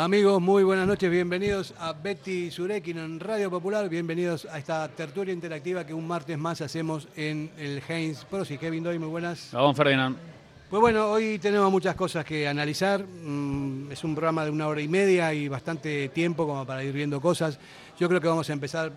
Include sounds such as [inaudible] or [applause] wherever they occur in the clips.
Amigos, muy buenas noches, bienvenidos a Betty Surekin en Radio Popular, bienvenidos a esta tertulia interactiva que un martes más hacemos en el Heinz Pros y Kevin Doy, muy buenas. Vamos, Ferdinand. Pues bueno, hoy tenemos muchas cosas que analizar, mm, es un programa de una hora y media y bastante tiempo como para ir viendo cosas. Yo creo que vamos a empezar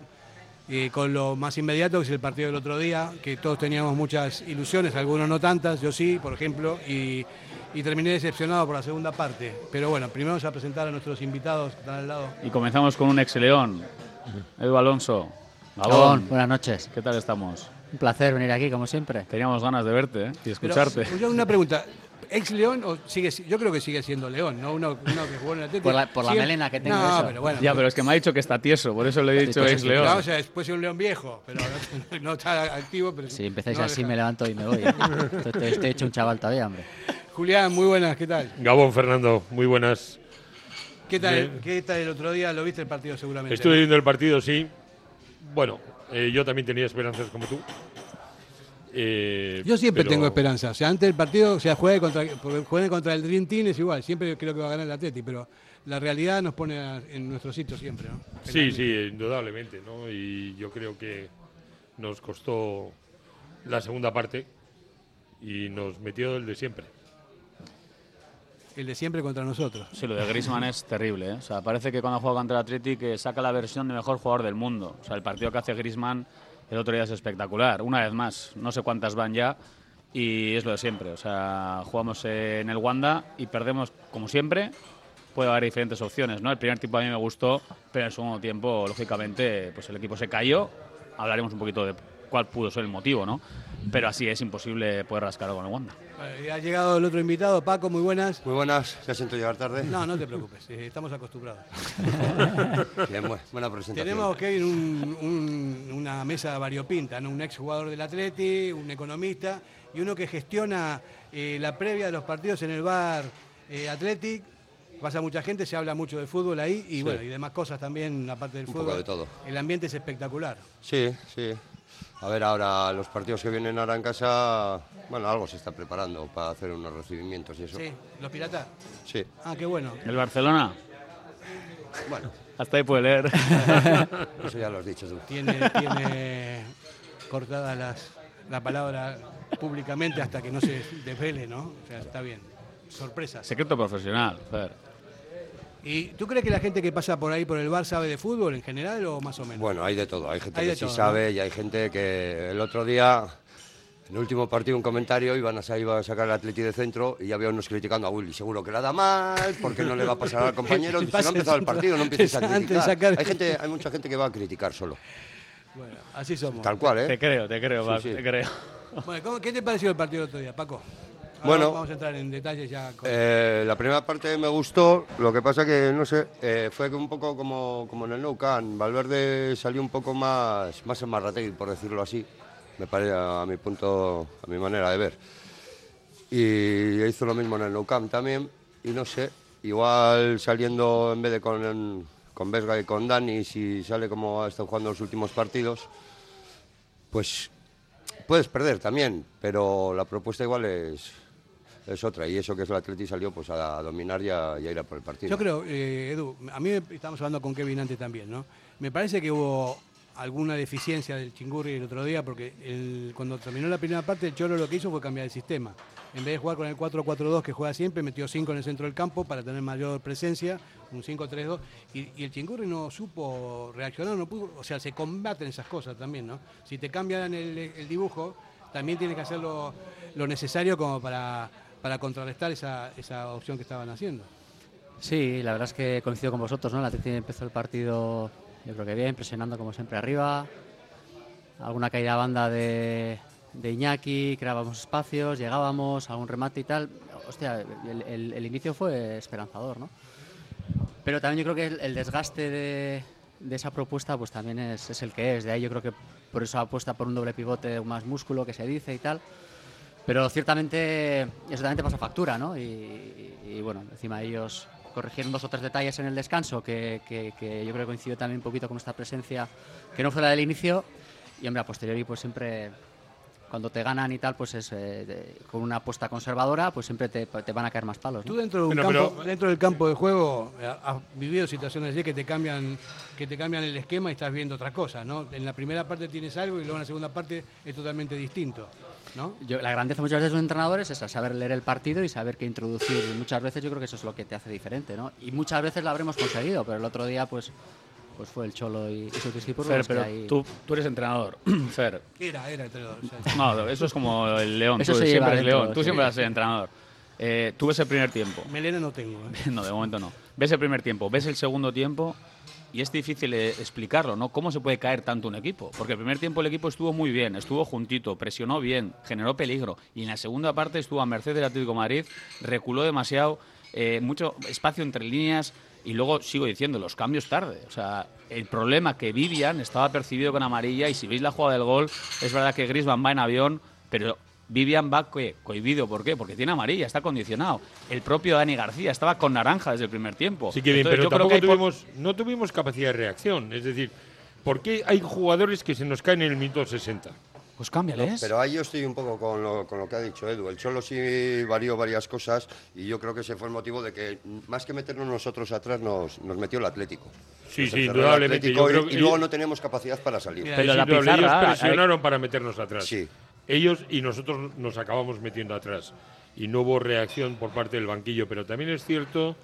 eh, con lo más inmediato, que es el partido del otro día, que todos teníamos muchas ilusiones, algunos no tantas, yo sí, por ejemplo, y y terminé decepcionado por la segunda parte. Pero bueno, primero vamos a presentar a nuestros invitados que están al lado. Y comenzamos con un ex León, Edu Alonso. Gabón, buenas noches. ¿Qué tal estamos? Un placer venir aquí, como siempre. Teníamos ganas de verte ¿eh? y escucharte. Pero, yo una pregunta. ¿Ex León o sigue Yo creo que sigue siendo León, ¿no? Uno, que jugó en el Atlético. Por la, por la melena que tengo. No, pero bueno. Ya, pero es que me ha dicho que está tieso, por eso le he dicho ex León. o sea, después es un León viejo, pero [laughs] no, está activo. Pero si empezáis así, me levanto y me voy. ¿eh? estoy, estoy hecho un chaval todavía, hombre. Julián, muy buenas, ¿qué tal? Gabón, Fernando, muy buenas. ¿Qué tal, ¿Qué tal el otro día? ¿Lo viste el partido seguramente? Estuve viendo el partido, sí. Bueno, eh, yo también tenía esperanzas como tú. Eh, yo siempre tengo esperanza. O sea, antes del partido, o sea, juegue contra, contra el Dream Team es igual. Siempre creo que va a ganar el Atleti, pero la realidad nos pone en nuestro sitio siempre, ¿no? Sí, sí, indudablemente, ¿no? Y yo creo que nos costó la segunda parte y nos metió el de siempre el de siempre contra nosotros. Sí, lo de Griezmann es terrible. ¿eh? O sea, parece que cuando juega contra el Athletic que saca la versión de mejor jugador del mundo. O sea, el partido que hace Griezmann el otro día es espectacular. Una vez más, no sé cuántas van ya y es lo de siempre. O sea, jugamos en el Wanda y perdemos como siempre. Puede haber diferentes opciones, ¿no? El primer tiempo a mí me gustó, pero en el segundo tiempo, lógicamente, pues el equipo se cayó. Hablaremos un poquito de cuál pudo ser el motivo, ¿no? Pero así es imposible poder rascar con el Wanda. Ha llegado el otro invitado, Paco, muy buenas. Muy buenas, ya siento llegar tarde. No, no te preocupes, eh, estamos acostumbrados. [laughs] Bien, buena presentación. Tenemos que ir un, una mesa variopinta, ¿no? un ex jugador del Atleti, un economista y uno que gestiona eh, la previa de los partidos en el bar eh, Athletic. Pasa mucha gente, se habla mucho de fútbol ahí y bueno, y demás cosas también, aparte del fútbol. de todo. El ambiente es espectacular. Sí, sí. A ver ahora los partidos que vienen ahora en casa, bueno, algo se está preparando para hacer unos recibimientos y eso. Sí, los piratas. Sí. Ah, qué bueno. ¿El Barcelona? Bueno. Hasta ahí puede leer. [laughs] Eso ya lo has dicho tú. Tiene, tiene cortada las, la palabra públicamente hasta que no se desvele, ¿no? O sea, está bien. Sorpresa. Secreto profesional, Fer. ¿Y tú crees que la gente que pasa por ahí por el bar sabe de fútbol en general o más o menos? Bueno, hay de todo. Hay gente que sí sabe y hay gente que el otro día, en el último partido, un comentario, iban a, iba a sacar el Atleti de centro y ya había unos criticando a Willy. Seguro que la da mal, porque no le va a pasar al [laughs] compañero. si no ha empezado el partido, no [laughs] empieces a criticar. Hay, gente, hay mucha gente que va a criticar solo. Bueno, así somos. Tal cual, ¿eh? Te creo, te creo, te creo. Bueno, ¿qué te pareció el partido del otro día, Paco? Bueno, vamos a entrar en detalles ya. Eh, la primera parte me gustó, lo que pasa que, no sé, eh, fue un poco como, como en el Nou Camp. Valverde salió un poco más, más en por decirlo así, me parece a, mi punto, a mi manera de ver. Y hizo lo mismo en el Nou Camp también, y no sé, igual saliendo en vez de con, con Vesga y con Dani, si sale como ha estado jugando los últimos partidos, pues puedes perder también, pero la propuesta igual es, es otra. Y eso que es el Atleti salió pues a dominar y a, ir a por el partido. Yo creo, eh, Edu, a mí estamos hablando con Kevin antes también, ¿no? Me parece que hubo alguna deficiencia del Chingurri el otro día, porque cuando terminó la primera parte, el Cholo lo que hizo fue cambiar el sistema. En vez de jugar con el 4-4-2 que juega siempre, metió 5 en el centro del campo para tener mayor presencia, un 5-3-2, y, el Chingurri no supo reaccionar, no pudo, o sea, se combaten esas cosas también, ¿no? Si te cambian el, dibujo, también tienes que hacer lo, lo necesario como para para contrarrestar esa, esa opción que estaban haciendo. Sí, la verdad es que coincido con vosotros, ¿no? La Atleti empezó el partido, yo creo que bien, presionando como siempre arriba. Alguna caída banda de, de Iñaki, creábamos espacios, llegábamos, algún remate y tal. Hostia, el, el, inicio fue esperanzador, ¿no? Pero también yo creo que el, desgaste de, de, esa propuesta pues también es, es, el que es. De ahí yo creo que por eso apuesta por un doble pivote, más músculo que se dice y tal. Pero ciertamente eso también te pasa factura, ¿no? Y, bueno, encima ellos corrigieron dos o tres detalles en el descanso, que, que- que yo creo que coincidió también un poquito con esta presencia, que no fue la del inicio. Y hombre, a posteriori, pues siempre, cuando te ganan y tal, pues es eh, de- con una apuesta conservadora, pues siempre te, te van a caer más palos. ¿no? Tú dentro, de un Bueno, campo, pero- dentro del campo de juego eh, has vivido situaciones así que te cambian que te cambian el esquema y estás viendo otras cosas, ¿no? En la primera parte tienes algo y luego en la segunda parte es totalmente distinto, ¿no? Yo- la grandeza muchas veces de un entrenador es esa, saber leer el partido y saber qué introducir. Y muchas veces yo creo que eso es lo que te hace diferente, ¿no? Y muchas veces lo habremos conseguido, pero el otro día pues, pues fue el Cholo y, y sus discípulos Fer, pero ahí- tú, tú eres entrenador. [clears throat] Fer. Era, era entrenador. o sea, No, eso es como el león. Eso tú se siempre eres león. Tú sí. siempre vas a ser entrenador. Eh, tú ves el primer tiempo. melena no tengo. ¿eh? [laughs] No, de momento no. Ves el primer tiempo, ves el segundo tiempo y es difícil eh, explicarlo, ¿no? ¿Cómo se puede caer tanto un equipo? Porque el primer tiempo el equipo estuvo muy bien, estuvo juntito, presionó bien, generó peligro. Y en la segunda parte estuvo a merced del Atlético Madrid, reculó demasiado, eh, mucho espacio entre líneas. Y luego sigo diciendo, los cambios tarde. O sea, el problema que Vivian estaba percibido con amarilla y si veis la jugada del gol, es verdad que Griezmann va en avión, pero Vivian va co- cohibido. ¿Por qué? Porque tiene amarilla, está condicionado. El propio Dani García estaba con naranja desde el primer tiempo. Sí que bien, Entonces, pero yo creo tampoco que hay por- tuvimos, no tuvimos capacidad de reacción. Es decir, ¿por qué hay jugadores que se nos caen en el minuto 60? Pues cámbiales. Pero ahí yo estoy un poco con lo, con lo que ha dicho Edu. El Cholo sí varió varias cosas y yo creo que ese fue el motivo de que, más que meternos nosotros atrás, nos, nos metió el Atlético. Sí, Nos sí, indudablemente. Yo y- creo y, que luego no teníamos capacidad para salir. Mira, Pero Es la pizarra, ellos hay- presionaron para meternos atrás. Sí. Ellos y nosotros nos acabamos metiendo atrás. Y no hubo reacción por parte del banquillo. Pero también es cierto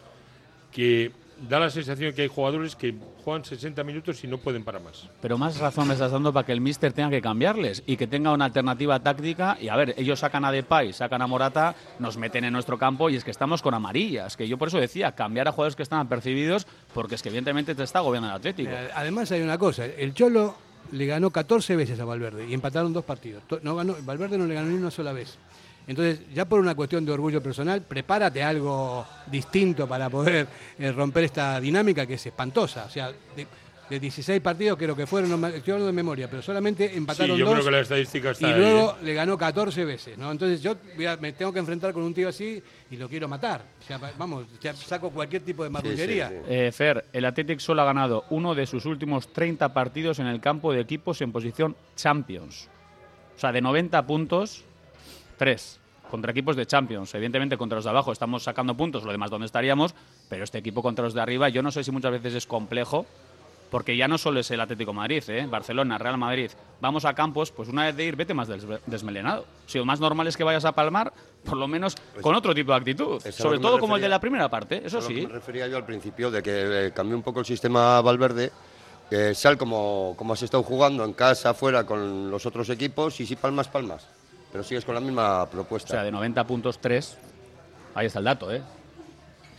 que da la sensación que hay jugadores que juegan 60 minutos y no pueden para más. Pero más razón me estás dando para que el míster tenga que cambiarles y que tenga una alternativa táctica. Y a ver, ellos sacan a Depay, sacan a Morata, nos meten en nuestro campo y es que estamos con amarillas. Que yo por eso decía, cambiar a jugadores que están apercibidos porque es que evidentemente te está agobiando el Atlético. Mira, Además hay una cosa, el Cholo le ganó 14 veces a Valverde y empataron dos partidos. No ganó, Valverde no le ganó ni una sola vez. Entonces, ya por una cuestión de orgullo personal, prepárate algo distinto para poder eh, romper esta dinámica que es espantosa. O sea, de 16 partidos creo que fueron, no estoy hablando de memoria, pero solamente Sí, empataron yo dos creo que la estadística está y ahí, luego ¿eh? le ganó 14 veces, ¿no? Entonces yo a- me tengo que enfrentar con un tío así y lo quiero matar. O sea, va- vamos, ya saco cualquier tipo de marrullería. sí, sí. Eh, Fer, el Athletic solo ha ganado uno de sus últimos 30 partidos en el campo de equipos en posición Champions. O sea, de 90 puntos, 3 contra equipos de Champions. Evidentemente, contra los de abajo estamos sacando puntos, lo demás, ¿dónde estaríamos? Pero este equipo contra los de arriba, yo no sé si muchas veces es complejo, porque ya no solo es el Atlético de Madrid, ¿eh? Barcelona, Real Madrid. Vamos a campos, pues una vez de ir, vete más des- desmelenado. Si lo más normal es que vayas a palmar, por lo menos con otro tipo de actitud. Sobre todo como el de la primera parte, eso lo que sí. me refería yo al principio, de que eh, cambió un poco el sistema Valverde. que sal como, como has estado jugando en casa, fuera con los otros equipos y si palmas, palmas. Pero sigues con la misma O propuesta. sea, de 90 puntos 3. Ahí está el dato, ¿eh?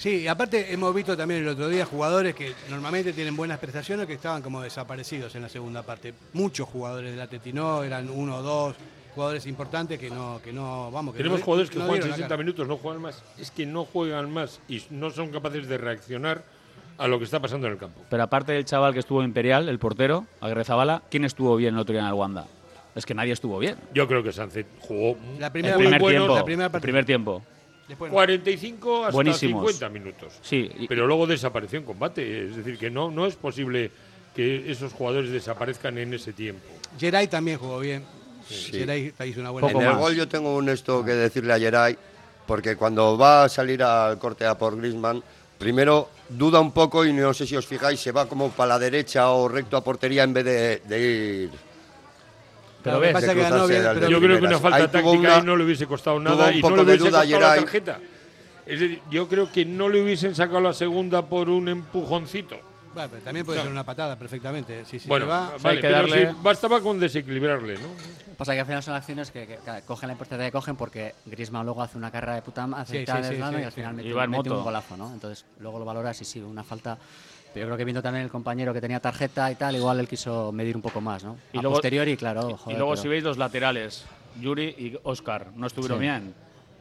Sí, y aparte hemos visto también el otro día jugadores que normalmente tienen buenas prestaciones que estaban como desaparecidos en la segunda parte. Muchos jugadores del Atleti no, eran uno o dos jugadores importantes que no, que no, vamos, que Tenemos no- jugadores que no juegan dieron la 60 cara. minutos, no juegan más. Es que no juegan más y no son capaces de reaccionar a lo que está pasando en el campo. Pero aparte del chaval que estuvo Imperial, el portero, Aguirre Zabala, ¿quién estuvo bien el otro día en el Wanda? Es que nadie estuvo bien. Yo creo que Sánchez jugó La El primera, muy primer bueno, tiempo. la primera el primer tiempo. Después no. 45 hasta Buenísimos. 50 minutos. Sí, y- Pero luego desapareció en combate. Es decir, que no, no es posible que esos jugadores desaparezcan en ese tiempo. Geray también jugó bien. Sí. Geray hizo una buena Poco en el gol yo tengo un esto que decirle a Geray, porque cuando va a salir al corte a por Griezmann, primero duda un poco y no sé si os fijáis, se va como para la derecha o recto a portería en vez de, de ir. Pero ves, pasa que ganó bien, pero Yo creo que una falta Ahí táctica una- ahí no le hubiese costado nada y no le hubiese costado la tarjeta. Es decir, yo creo que no le hubiesen sacado la segunda por un empujoncito. Bueno, pero también puede No. ser una patada perfectamente. Si, si bueno, va, vale, hay que darle- sí, bastaba con desequilibrarle, ¿no? Pasa que al final son acciones que, que- que cogen la importancia que cogen porque Griezmann luego hace una carrera de puta aceita sí, sí, sí, y al sí. final mete, mete un golazo, ¿no? Entonces luego lo valoras y sí, una falta. Pero yo creo que viendo también el compañero que tenía tarjeta y tal, igual él quiso medir un poco más, ¿no? Y a luego- posteriori, claro. y luego pero- si veis los laterales, Yuri y Oscar, no estuvieron Sí. bien.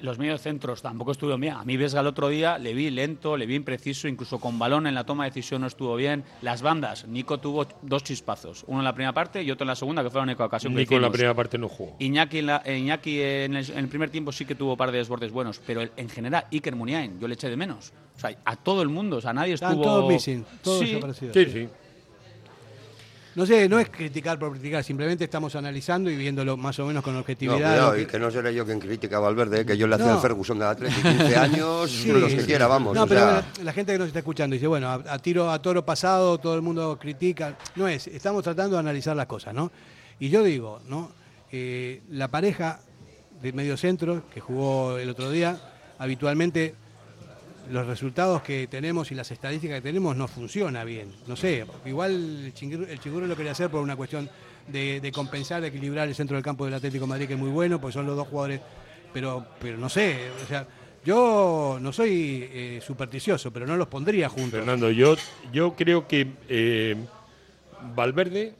Los medios centros tampoco estuvieron bien. A mí Vesga el otro día le vi lento, le vi impreciso, incluso con balón en la toma de decisión no estuvo bien. Las bandas, Nico tuvo dos chispazos, uno en la primera parte y otro en la segunda, que fue la única ocasión que Nico en la primera parte no jugó. Iñaki, en, la- eh, Iñaki en, el, en el primer tiempo sí que tuvo un par de desbordes buenos, pero el- en general Iker Muniain yo le eché de menos. O sea, a todo el mundo, o sea, nadie estuvo... todos missing, todos Sí. Sí, sí. No sé, no es criticar por criticar, simplemente estamos analizando y viéndolo más o menos con No, objetividad. cuidado, lo que- y que no seré yo quien critica a Valverde, eh, que yo le hacía No. el Ferguson de Atlético 15 años, Sí, los que quiera, vamos. No, o pero sea, la gente que nos está escuchando dice, bueno, a, a tiro a toro pasado todo el mundo critica. No es, estamos tratando de analizar las cosas, ¿no? Y yo digo, ¿no? Eh, la pareja de medio centro que jugó el otro día, habitualmente los resultados que tenemos y las estadísticas que tenemos no funciona bien. No sé, igual el Chingurro lo quería hacer por una cuestión de, compensar, de equilibrar el centro del campo del Atlético Madrid, que es muy bueno, porque son los dos jugadores, pero, pero no sé, o sea, yo no soy eh, supersticioso, pero no los pondría juntos. Fernando, yo, yo creo que eh, Valverde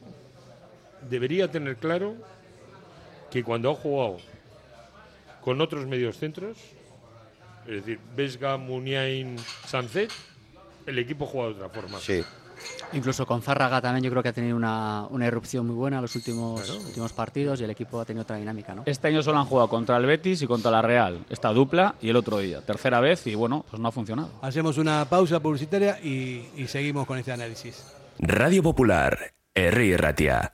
debería tener claro que cuando ha jugado con otros medios centros, es decir, Vesga, Muniain, Sancet, el equipo juega de otra forma. sí. Incluso con Zárraga también yo creo que ha tenido una, una irrupción muy buena en los últimos, últimos partidos y el equipo ha tenido otra dinámica, ¿no? Este año solo han jugado contra el Betis y contra la Real, esta dupla y el otro día. Tercera vez y bueno, pues no ha funcionado. Hacemos una pausa publicitaria y, y seguimos con este análisis. Radio Popular, Herri Ratia.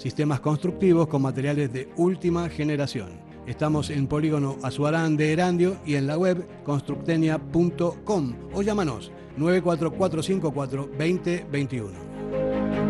sistemas constructivos con materiales de última generación. Estamos en Polígono Azuarán de Erandio y en la web constructenia.com o llámanos 94454 2021.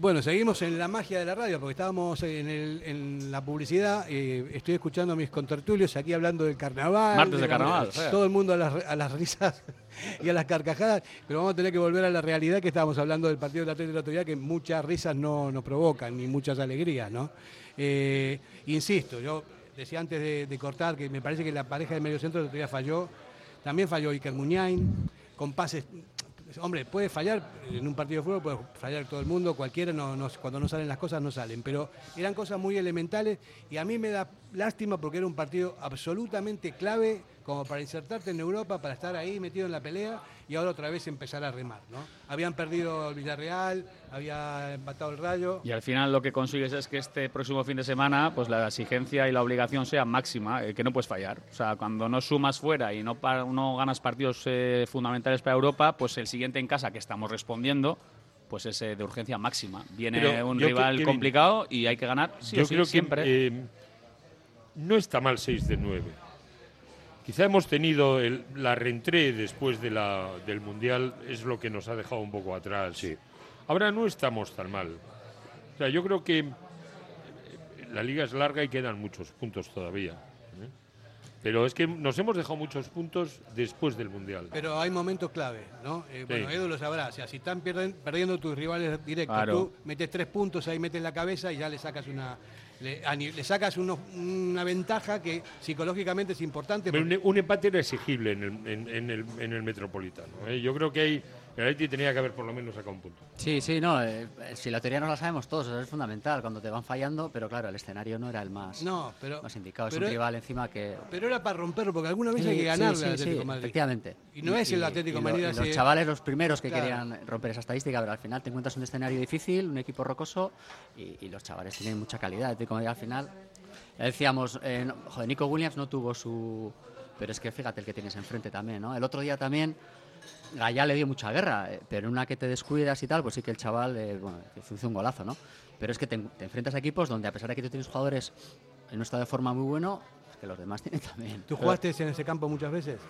Bueno, seguimos en la magia de la radio porque estábamos en, el- en la publicidad. eh, estoy escuchando a mis contertulios aquí hablando del carnaval. Martes de la- carnaval, sea. Todo el mundo a las, a las risas [laughs] y a las carcajadas. Pero vamos a tener que volver a la realidad que estábamos hablando del partido de Atlético del otro día, que muchas risas no nos provocan ni muchas alegrías, ¿no? Eh, insisto, yo decía antes de, de cortar que me parece que la pareja de medio centro del otro día falló. También falló Iker Muñain, con pases Hombre, puede fallar en un partido de fútbol, puede fallar todo el mundo, cualquiera, cuando no salen las cosas no salen, pero eran cosas muy elementales y a mí me da lástima porque era un partido absolutamente clave como para insertarte en Europa, para estar ahí metido en la pelea y ahora otra vez empezar a remar. ¿no? Habían perdido el Villarreal, había empatado el Rayo. Y al final lo que consigues es que este próximo fin de semana pues la exigencia y la obligación sea máxima, eh, que no puedes fallar. O sea, cuando no sumas fuera y no, no ganas partidos eh, fundamentales para Europa, pues el siguiente en casa que estamos respondiendo pues es eh, de urgencia máxima. Viene Pero un rival que- Kevin, complicado y hay que ganar sí Yo o sí, creo siempre. que eh, no está mal 6 de 9. Quizá hemos tenido el- la reentré después de la, del Mundial, es lo que nos ha dejado un poco atrás. Sí. Ahora no estamos tan mal. sea, yo creo que eh, la liga es larga y quedan muchos puntos todavía. ¿eh? Pero es que nos hemos dejado muchos puntos después del Mundial. Pero hay momentos clave, ¿no? Eh, Sí. Bueno, Edu lo sabrá. O sea, si están pierden- perdiendo tus rivales directos, Claro. tú metes tres puntos, ahí metes la cabeza y ya le sacas una. Le, sacas uno- una ventaja que psicológicamente es importante. Pero porque- un, un empate era exigible en el, en, en el, en el Metropolitano. ¿eh? Yo creo que ahí el Atleti tenía que haber por lo menos sacado un punto. Sí, sí, no, eh, si la teoría no la sabemos todos, eso es fundamental cuando te van fallando, pero claro, el escenario no era el más, No, pero. más indicado. Es pero- un rival encima que... Pero era para romperlo, porque alguna vez Sí, hay que sí, ganarle sí, al sí, Atlético de Madrid. efectivamente. Y no es el Atlético y Madrid lo- y así- los chavales los primeros que Claro. querían romper esa estadística, pero al final te encuentras un escenario difícil, un equipo rocoso y, y los chavales tienen mucha calidad. El Atlético Madrid al final, ya decíamos, eh, no- joder, Nico Williams no tuvo su... Pero es que fíjate el que tienes enfrente también, ¿no? El otro día también Gallá le dio mucha guerra, eh, pero en una que te descuidas y tal, pues sí que el chaval, eh, bueno, hizo un golazo, ¿no? Pero es que te, te enfrentas a equipos donde a pesar de que tú tienes jugadores en un estado de forma muy bueno, es que los demás [laughs] tienen también. ¿Tú jugaste en ese campo muchas veces?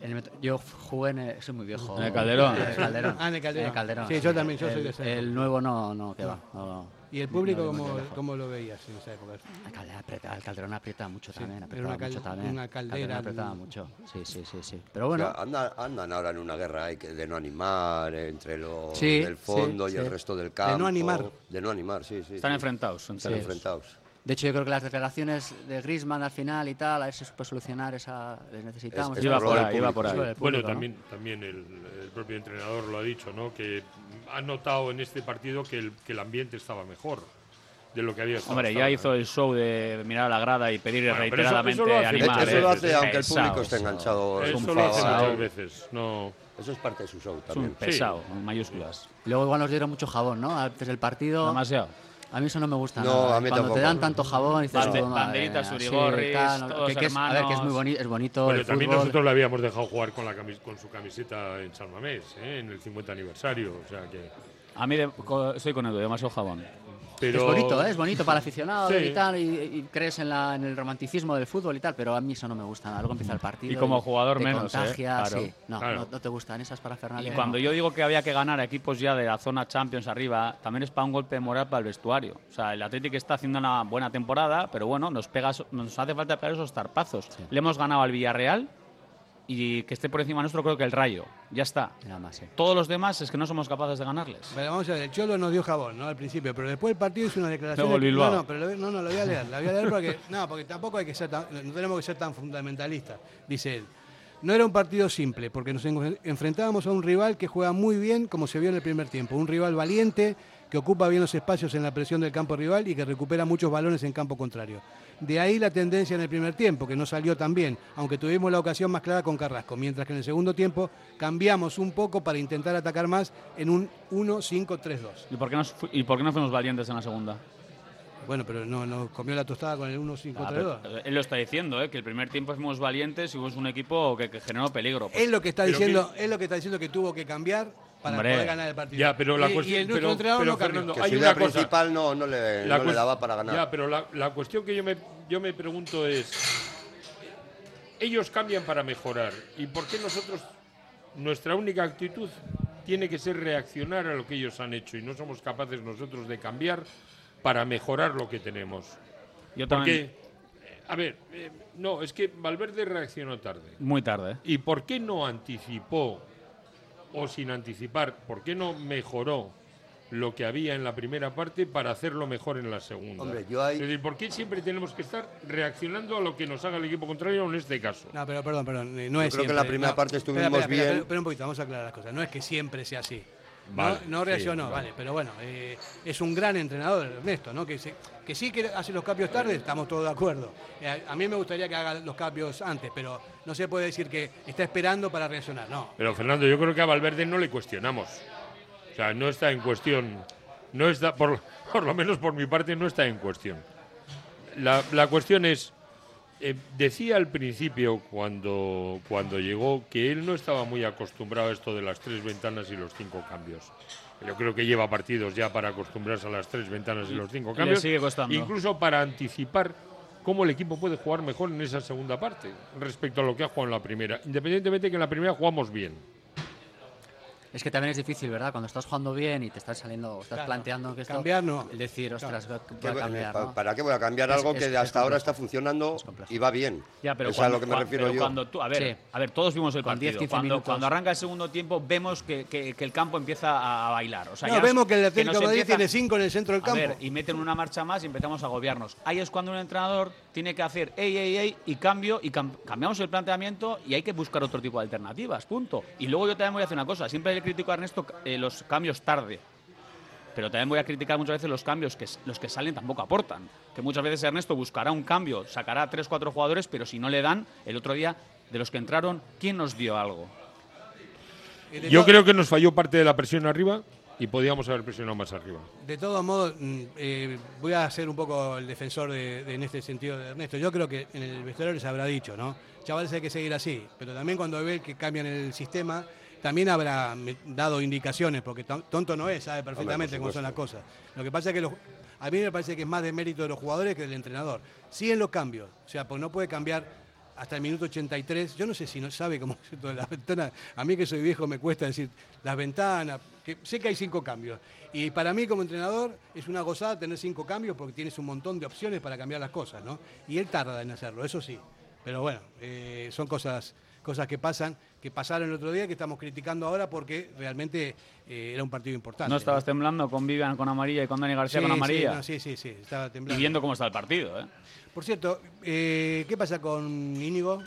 En el yo jugué en el, soy muy viejo. En el Calderón. En el Calderón. Ah, en el Calderón. Calderón, Sí, yo también, yo soy el, de esa El nuevo no, no, que va. no, no. ¿Y el público No, cómo, cómo lo veías en esa época? El Calderón aprieta, el Calderón aprieta mucho también, apretaba una mucho también. una caldera, apretaba mucho. Sí, sí, sí, sí. Pero O bueno, sea, anda- andan ahora en una guerra hay que- de no animar entre los Sí, del fondo sí, y el resto del campo. no animar. De no animar, sí, sí. Están sí. enfrentados. Están enfrentados. De hecho yo creo que las declaraciones de Griezmann al final y tal, a ver si se puede solucionar esa... Les necesitamos. Es- es Iba por ahí, iba público, por ahí. Eso del Bueno, público, ¿no? también, también el, el propio entrenador lo ha dicho, ¿no? Que ha notado en este partido que el, que el ambiente estaba mejor de lo que había estado Hombre, ya ahora. hizo el show de mirar a la grada y pedir Bueno, eso- reiteradamente eso lo hace- animar. Eso lo hace aunque el público esté eso. enganchado. Es un Eso lo hace muchas veces. No, Eso es parte de su show Es un también. pesado, en mayúsculas. Luego igual nos dieron mucho jabón, ¿no? Antes del partido. Demasiado. A mí eso no me gusta No, nada. a mí Cuando tampoco. te dan tanto jabón, dices Bande- madre banderitas, sí, urigorris, tal, todos que- que es, a ver, que es muy bonito, es bonito Bueno, el también fútbol. nosotros le habíamos dejado jugar con, la camis- con su camiseta en San Mamés, ¿eh? en el 50 aniversario. O sea que. A mí de- co- estoy con Edu, demasiado jabón. Pero, Es bonito, ¿eh? es bonito para el aficionado Sí. y tal, y, y crees en, la, en el romanticismo del fútbol y tal, pero a mí eso no me gusta nada. Luego empieza el partido. Y como jugador te menos, ¿eh? contagia, Claro. sí. No, Claro. no, no te gustan esas Y cuando no. yo digo que había que ganar a equipos ya de la zona Champions arriba, también es para un golpe de moral para el vestuario. O sea, el Atlético está haciendo una buena temporada, pero bueno, nos pega, nos hace falta pegar esos tarpazos. Le hemos ganado al Villarreal y que esté por encima nuestro creo que el Rayo. Ya está. Nada más, sí. Todos los demás es que no somos capaces de ganarles. Pero vamos a ver, el Cholo nos dio jabón, ¿no? Al principio, pero después del partido hizo una declaración. El de- no, no, pero lo, no, no, lo voy a leer, la voy a leer porque, [laughs] no, porque tampoco hay que ser tan, no tenemos que ser tan fundamentalistas, dice él. No era un partido simple, porque nos en- enfrentábamos a un rival que juega muy bien, como se vio en el primer tiempo. Un rival valiente, que ocupa bien los espacios en la presión del campo rival y que recupera muchos balones en campo contrario. De ahí la tendencia en el primer tiempo, que no salió tan bien, aunque tuvimos la ocasión más clara con Carrasco, mientras que en el segundo tiempo cambiamos un poco para intentar atacar más en un 1-5-3-2. ¿Y por qué, fu- ¿Y por qué no fuimos valientes en la segunda? Bueno, pero no, no comió la tostada con el 1-5-3-2. Ah, pero, eh, él lo está diciendo, ¿eh? que el primer tiempo fuimos valientes y fuimos un equipo que, que generó peligro. Pues, es lo que está diciendo, es lo que está diciendo que tuvo que cambiar para Hombre. poder ganar el partido. Ya, pero la y, cuestión- y el nuestro pero- entrenador pero, no. Fernando, Que Hay su una idea cosa- principal no, no le, La no le daba para ganar. Ya, pero la, la cuestión que yo me, yo me pregunto es, ellos cambian para mejorar, ¿y por qué nosotros, nuestra única actitud tiene que ser reaccionar a lo que ellos han hecho y no somos capaces nosotros de cambiar para mejorar lo que tenemos? Yo Porque, también, eh, a ver, eh, no, es que Valverde reaccionó tarde. muy tarde. ¿Y por qué no anticipó, o sin anticipar, por qué no mejoró lo que había en la primera parte para hacerlo mejor en la segunda? Hombre, yo ahí- Es decir, ¿por qué siempre tenemos que estar reaccionando a lo que nos haga el equipo contrario en este caso? No, pero perdón, perdón. No es creo que siempre. la primera no. parte estuvimos Espera, espera, bien. Espera un poquito, vamos a aclarar las cosas. No es que siempre sea así. Vale, no, no sí, reaccionó, vale. vale. pero bueno, eh, es un gran entrenador, Ernesto, ¿no? Que, se- que sí que hace los cambios tarde, estamos todos de acuerdo. Eh, a mí me gustaría que haga los cambios antes, pero no se puede decir que está esperando para reaccionar, no. Pero Fernando, yo creo que a Valverde no le cuestionamos. O sea, no está en cuestión, no está, por, [laughs] por lo menos por mi parte, no está en cuestión. La, la cuestión es, eh, decía al principio cuando, cuando llegó que él no estaba muy acostumbrado a esto de las tres ventanas y los cinco cambios. Yo creo que lleva partidos ya para acostumbrarse a las tres ventanas y los cinco le cambios. sigue costando. Incluso para anticipar cómo el equipo puede jugar mejor en esa segunda parte respecto a lo que ha jugado en la primera. Independientemente que en la primera jugamos bien. Es que también es difícil, ¿verdad? Cuando estás jugando bien y te estás saliendo, estás Claro. planteando que esto... Cambiar no. El decir, ostras, voy ¿Qué a cambiar, pa- ¿no? ¿Para qué voy a cambiar algo es- que es hasta ahora está funcionando y va bien? Ya, pero es cuando, a lo que me refiero yo. cuando tú, a ver, Sí. a ver, todos vimos el Con 10, partido. 15 Cuando, arranca el segundo tiempo vemos que, que- que el campo empieza a, a bailar. O sea, No, ya vemos que el nos Atlético de Madrid tiene cinco en el centro del A campo. ver, y meten una marcha más y empezamos a agobiarnos. Ahí es cuando un entrenador tiene que hacer ey, ey, ey, y cambio, y cam- cambiamos el planteamiento y hay que buscar otro tipo de alternativas, punto. Y luego yo también voy a hacer una cosa, siempre le critico a Ernesto eh, los cambios tarde. Pero también voy a criticar muchas veces los cambios que los que salen tampoco aportan. Que muchas veces Ernesto buscará un cambio, sacará tres, cuatro jugadores, pero si no le dan, el otro día, de los que entraron, ¿quién nos dio algo? Yo creo que nos falló parte de la presión arriba y podíamos haber presionado más arriba. De todos modos, mm, eh, voy a ser un poco el defensor de, de- en este sentido de Ernesto. Yo creo que en el vestuario les habrá dicho, ¿no? Chavales, hay que seguir así. Pero también cuando ve que cambian el sistema, también habrá dado indicaciones, porque ton- tonto no es, sabe perfectamente cómo son las cosas. Lo que pasa es que los- a mí me parece que es más de mérito de los jugadores que del entrenador. Sí en los cambios, o sea, pues no puede cambiar hasta el minuto 83. Yo no sé si no sabe cómo [laughs] es esto de las ventanas. A mí que soy viejo me cuesta decir las ventanas, que sé que hay cinco cambios. Y para mí como entrenador es una gozada tener cinco cambios porque tienes un montón de opciones para cambiar las cosas, ¿no? Y él tarda en hacerlo, eso sí. Pero bueno, eh, son cosas, cosas que pasan, que pasaron el otro día, que estamos criticando ahora porque realmente eh, era un partido importante. ¿No estabas temblando con Vivian con amarilla y con Dani García Sí, con sí, amarilla? no, sí, sí, sí, estaba y temblando. viendo cómo está el partido, ¿eh? Por cierto, eh, ¿qué pasa con Íñigo?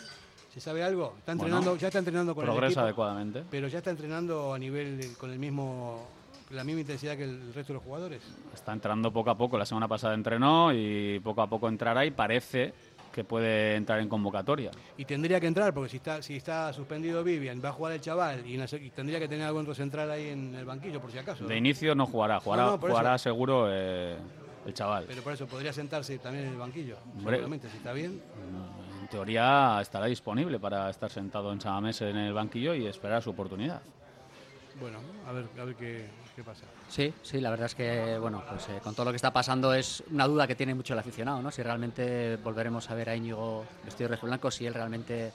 ¿Se sabe algo? ¿Está Bueno, entrenando, ya está entrenando con el Progresa equipo, adecuadamente. pero ya está entrenando a nivel con el mismo la misma intensidad que el resto de los jugadores. Está entrando poco a poco. La semana pasada entrenó y poco a poco entrará y parece que puede entrar en convocatoria. Y tendría que entrar, porque si está, si está suspendido Vivian, va a jugar el chaval y, no sé- y tendría que tener algún otro central ahí en el banquillo, por si acaso. De inicio no jugará, jugará, No, eso. jugará seguro eh, el chaval. Pero por eso podría sentarse también en el banquillo, Hombre. seguramente, si está bien. En teoría estará disponible para estar sentado en Samamés en el banquillo y esperar su oportunidad. Bueno, a ver, a ver qué, qué pasa. Sí, sí, la verdad es que, bueno, pues eh, con todo lo que está pasando es una duda que tiene mucho el aficionado, ¿no? Si realmente volveremos a ver a Íñigo vestido de rojo y blanco, si él realmente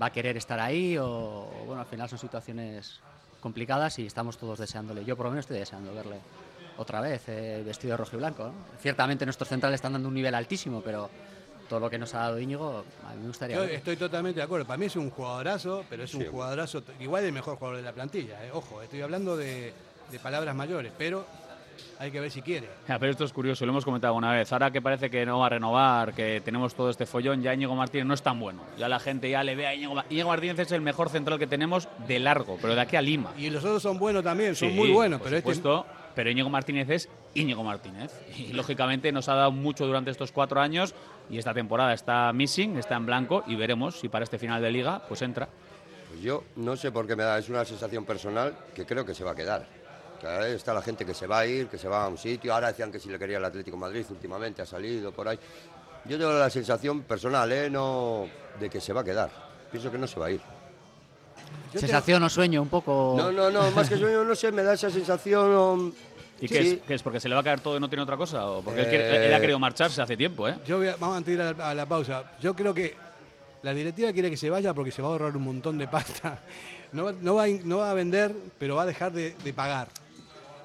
va a querer estar ahí o, o, bueno, al final son situaciones complicadas y estamos todos deseándole. Yo por lo menos estoy deseando verle otra vez eh, vestido de rojo y blanco, ¿no? Ciertamente nuestros centrales están dando un nivel altísimo, pero todo lo que nos ha dado Íñigo, a mí me gustaría Yo verlo. estoy totalmente de acuerdo. Para mí es un jugadorazo, pero es un jugadorazo, igual el mejor jugador de la plantilla. eh. Ojo, estoy hablando de, de palabras mayores, pero hay que ver si quiere. Ya, pero esto es curioso, lo hemos comentado una vez. Ahora que parece que no va a renovar, que tenemos todo este follón, ya Íñigo Martínez no es tan bueno. Ya la gente ya le ve a Íñigo, Íñigo Martínez es el mejor central que tenemos de largo, pero de aquí a Lima. Y los otros son buenos también, son Sí, muy buenos, por pero este supuesto, pero Íñigo Martínez es Íñigo Martínez. Y lógicamente nos ha dado mucho durante estos cuatro años y esta temporada está missing, está en blanco y veremos si para este final de liga pues entra. Pues yo no sé por qué me da, es una sensación personal que creo que se va a quedar. Ahora está la gente que se va a ir, que se va a un sitio. Ahora decían que si le quería el Atlético de Madrid últimamente ha salido por ahí. Yo tengo la sensación personal, ¿eh? no de que se va a quedar. Pienso que no se va a ir. yo Sensación o sueño un poco... No, no, no, más que sueño, no sé, me da esa sensación. ¿Y sí. qué, es, qué es? ¿Porque se le va a caer todo y no tiene otra cosa? ¿O porque él, quiere- Eh. él ha querido marcharse hace tiempo, ¿eh? Yo voy a- vamos a ir a la, a la pausa. Yo creo que la directiva quiere que se vaya porque se va a ahorrar un montón de pasta. No, va- no, va, no va a vender, pero va a dejar de, de pagar.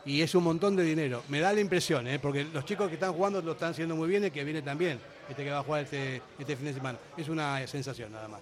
Y es un montón de dinero. Me da la impresión, ¿eh? porque los chicos que están jugando lo están haciendo muy bien y que viene también, este que va a jugar este, este fin de semana. Es una sensación nada más.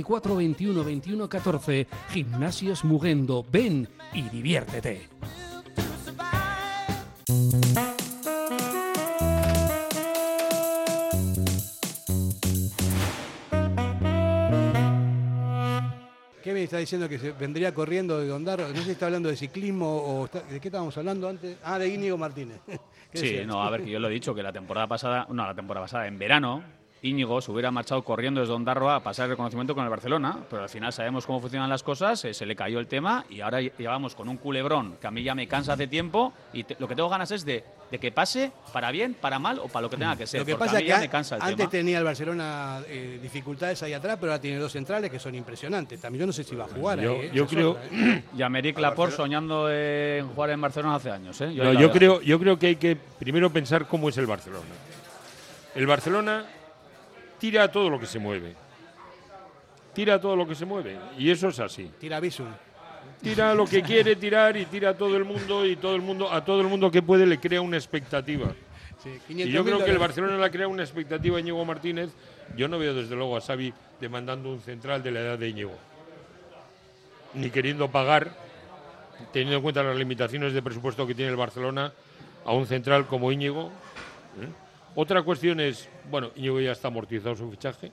944 21 21 14. Gimnasios Mugendo. Ven y diviértete. Kevin está diciendo que se vendría corriendo de Ondaro. No sé si está hablando de ciclismo o está- de qué estábamos hablando antes. Ah, de Íñigo Martínez. [laughs] ¿Qué Sí, decía? no, a ver, que yo lo he dicho, que la temporada pasada, no, la temporada pasada, en verano, Íñigo se hubiera marchado corriendo desde Ondarroa a pasar el reconocimiento con el Barcelona, pero al final sabemos cómo funcionan las cosas, eh, se le cayó el tema y ahora lle- llevamos con un culebrón que a mí ya me cansa hace tiempo y te- lo que tengo ganas es de, de que pase para bien, para mal o para lo que tenga que ser. Lo que porque pasa a es mí que ya an- me cansa el antes tema. tenía el Barcelona eh, dificultades ahí atrás, pero ahora tiene dos centrales que son impresionantes. También yo no sé si va a jugar Yo- ahí. ¿eh? yo creo- ¿eh? [clears throat] Y Améric Laporte soñando en jugar en Barcelona hace años. ¿eh? No, yo, veo. creo, yo creo que hay que primero pensar cómo es el Barcelona. El Barcelona tira a todo lo que se mueve. Tira a todo lo que se mueve. Y eso es así. Tira Bisun. Tira lo que quiere tirar y tira a todo el mundo y todo el mundo a todo el mundo que puede le crea una expectativa. Sí, Y 500.000 yo creo que el. Barcelona le crea una expectativa a Íñigo Martínez. Yo no veo desde luego a Xavi demandando un central de la edad de Íñigo. Ni queriendo pagar, teniendo en cuenta las limitaciones de presupuesto que tiene el Barcelona, a un central como Íñigo. ¿eh? Otra cuestión es, bueno, Íñigo ya está amortizado su fichaje.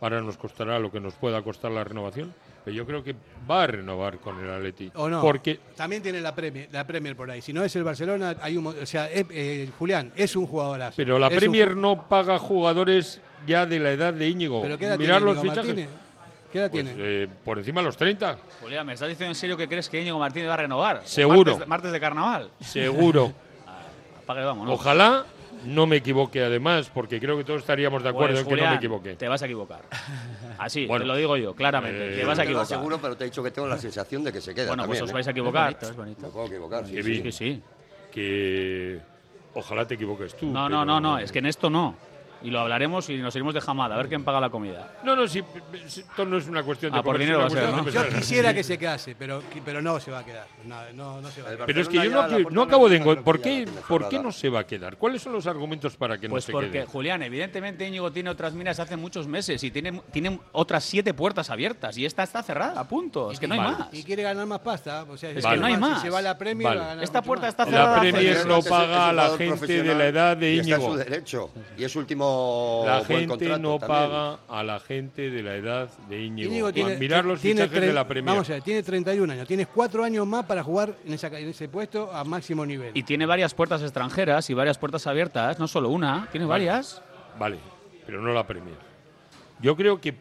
Ahora nos costará lo que nos pueda costar la renovación. Pero yo creo que va a renovar con el Atleti. O no. Porque También tiene la Premier, la Premier por ahí. Si no es el Barcelona, hay un. O sea, eh, eh, Julián es un jugadorazo. Pero la Es Premier no paga jugadores ya de la edad de Íñigo. ¿Pero qué edad Mirar tiene los Íñigo fichajes. Martínez? ¿Qué edad Pues, tiene? eh, por encima de los 30. Julián, ¿me estás diciendo en serio que crees que Íñigo Martínez va a renovar? Seguro. Martes, martes de carnaval. Seguro. [laughs] Apague, vámonos. Ojalá no me equivoque además, porque creo que todos estaríamos de acuerdo Pues, en que no Julián, me equivoque. Te vas a equivocar. Así, Bueno. te lo digo yo, claramente. Eh, te vas a Te lo equivocar. aseguro, pero te he dicho que tengo la sensación de que se queda Bueno, pues también, os ¿eh? vais a equivocar. Es bonito, es bonito. Me puedo equivocar, sí, Que sí. Sí, que sí. Que ojalá te equivoques tú. No, no, no, no, es que en esto no. Y lo hablaremos y nos iremos de jamada, a ver quién paga la comida. No, no, sí, esto no es una cuestión de Ah, por dinero va a ser, ¿no? Yo quisiera que se quedase, pero, pero no se va a quedar. No, no, no se va a quedar. Pero es que yo no, que- la no acabo de encontrar. ¿Por qué, la ¿Por qué no se va a quedar? ¿Cuáles son los argumentos para que Pues no se porque, quede? Julián, evidentemente Íñigo tiene otras miras hace muchos meses y tiene, tiene otras siete puertas abiertas y esta está cerrada, a punto. Es que no hay Vale. más. Y quiere ganar más pasta. O sea, Es que no hay Si más. se va la Premier, Vale. va a ganar Esta puerta más. está La cerrada. hace Premier no paga a la gente de la edad de y Íñigo. su derecho. Y es último La buen gente contrato no también. paga a la gente de la edad de Íñigo. Íñigo A tiene, mirar los tiene fichajes de la Premier. Vamos a ver, tiene 31 años. Tienes cuatro años más para jugar en, esa, en ese puesto a máximo nivel. Y tiene varias puertas extranjeras y varias puertas abiertas, no solo una, tiene Vale. varias. Vale, pero no la Premier. Yo creo que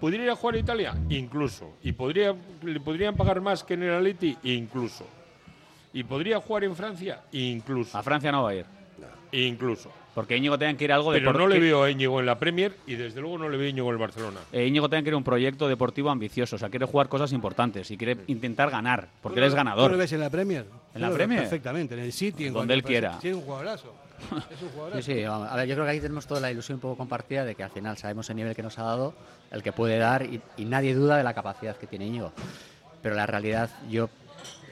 podría ir a jugar a Italia, incluso. Y podría, le podrían pagar más que en el Atleti, incluso. Y podría jugar en Francia, incluso. A Francia no va a ir. Incluso. Porque Íñigo ir a algo de Pero no le veo a Íñigo en la Premier y desde luego no le veo a Íñigo en el Barcelona. Eh, Íñigo ir a un proyecto deportivo ambicioso, o sea, quiere jugar cosas importantes y quiere intentar ganar, porque él es ¿Tú lo ganador. ves en la Premier? ¿En la Premier? Perfectamente, en el City. En Donde él quiera. Sí, un jugadorazo. Es un jugadorazo. Sí, sí, vamos, a ver, yo creo que aquí tenemos toda la ilusión un poco compartida de que al final sabemos el nivel que nos ha dado, el que puede dar y, y nadie duda de la capacidad que tiene Íñigo. Pero la realidad, yo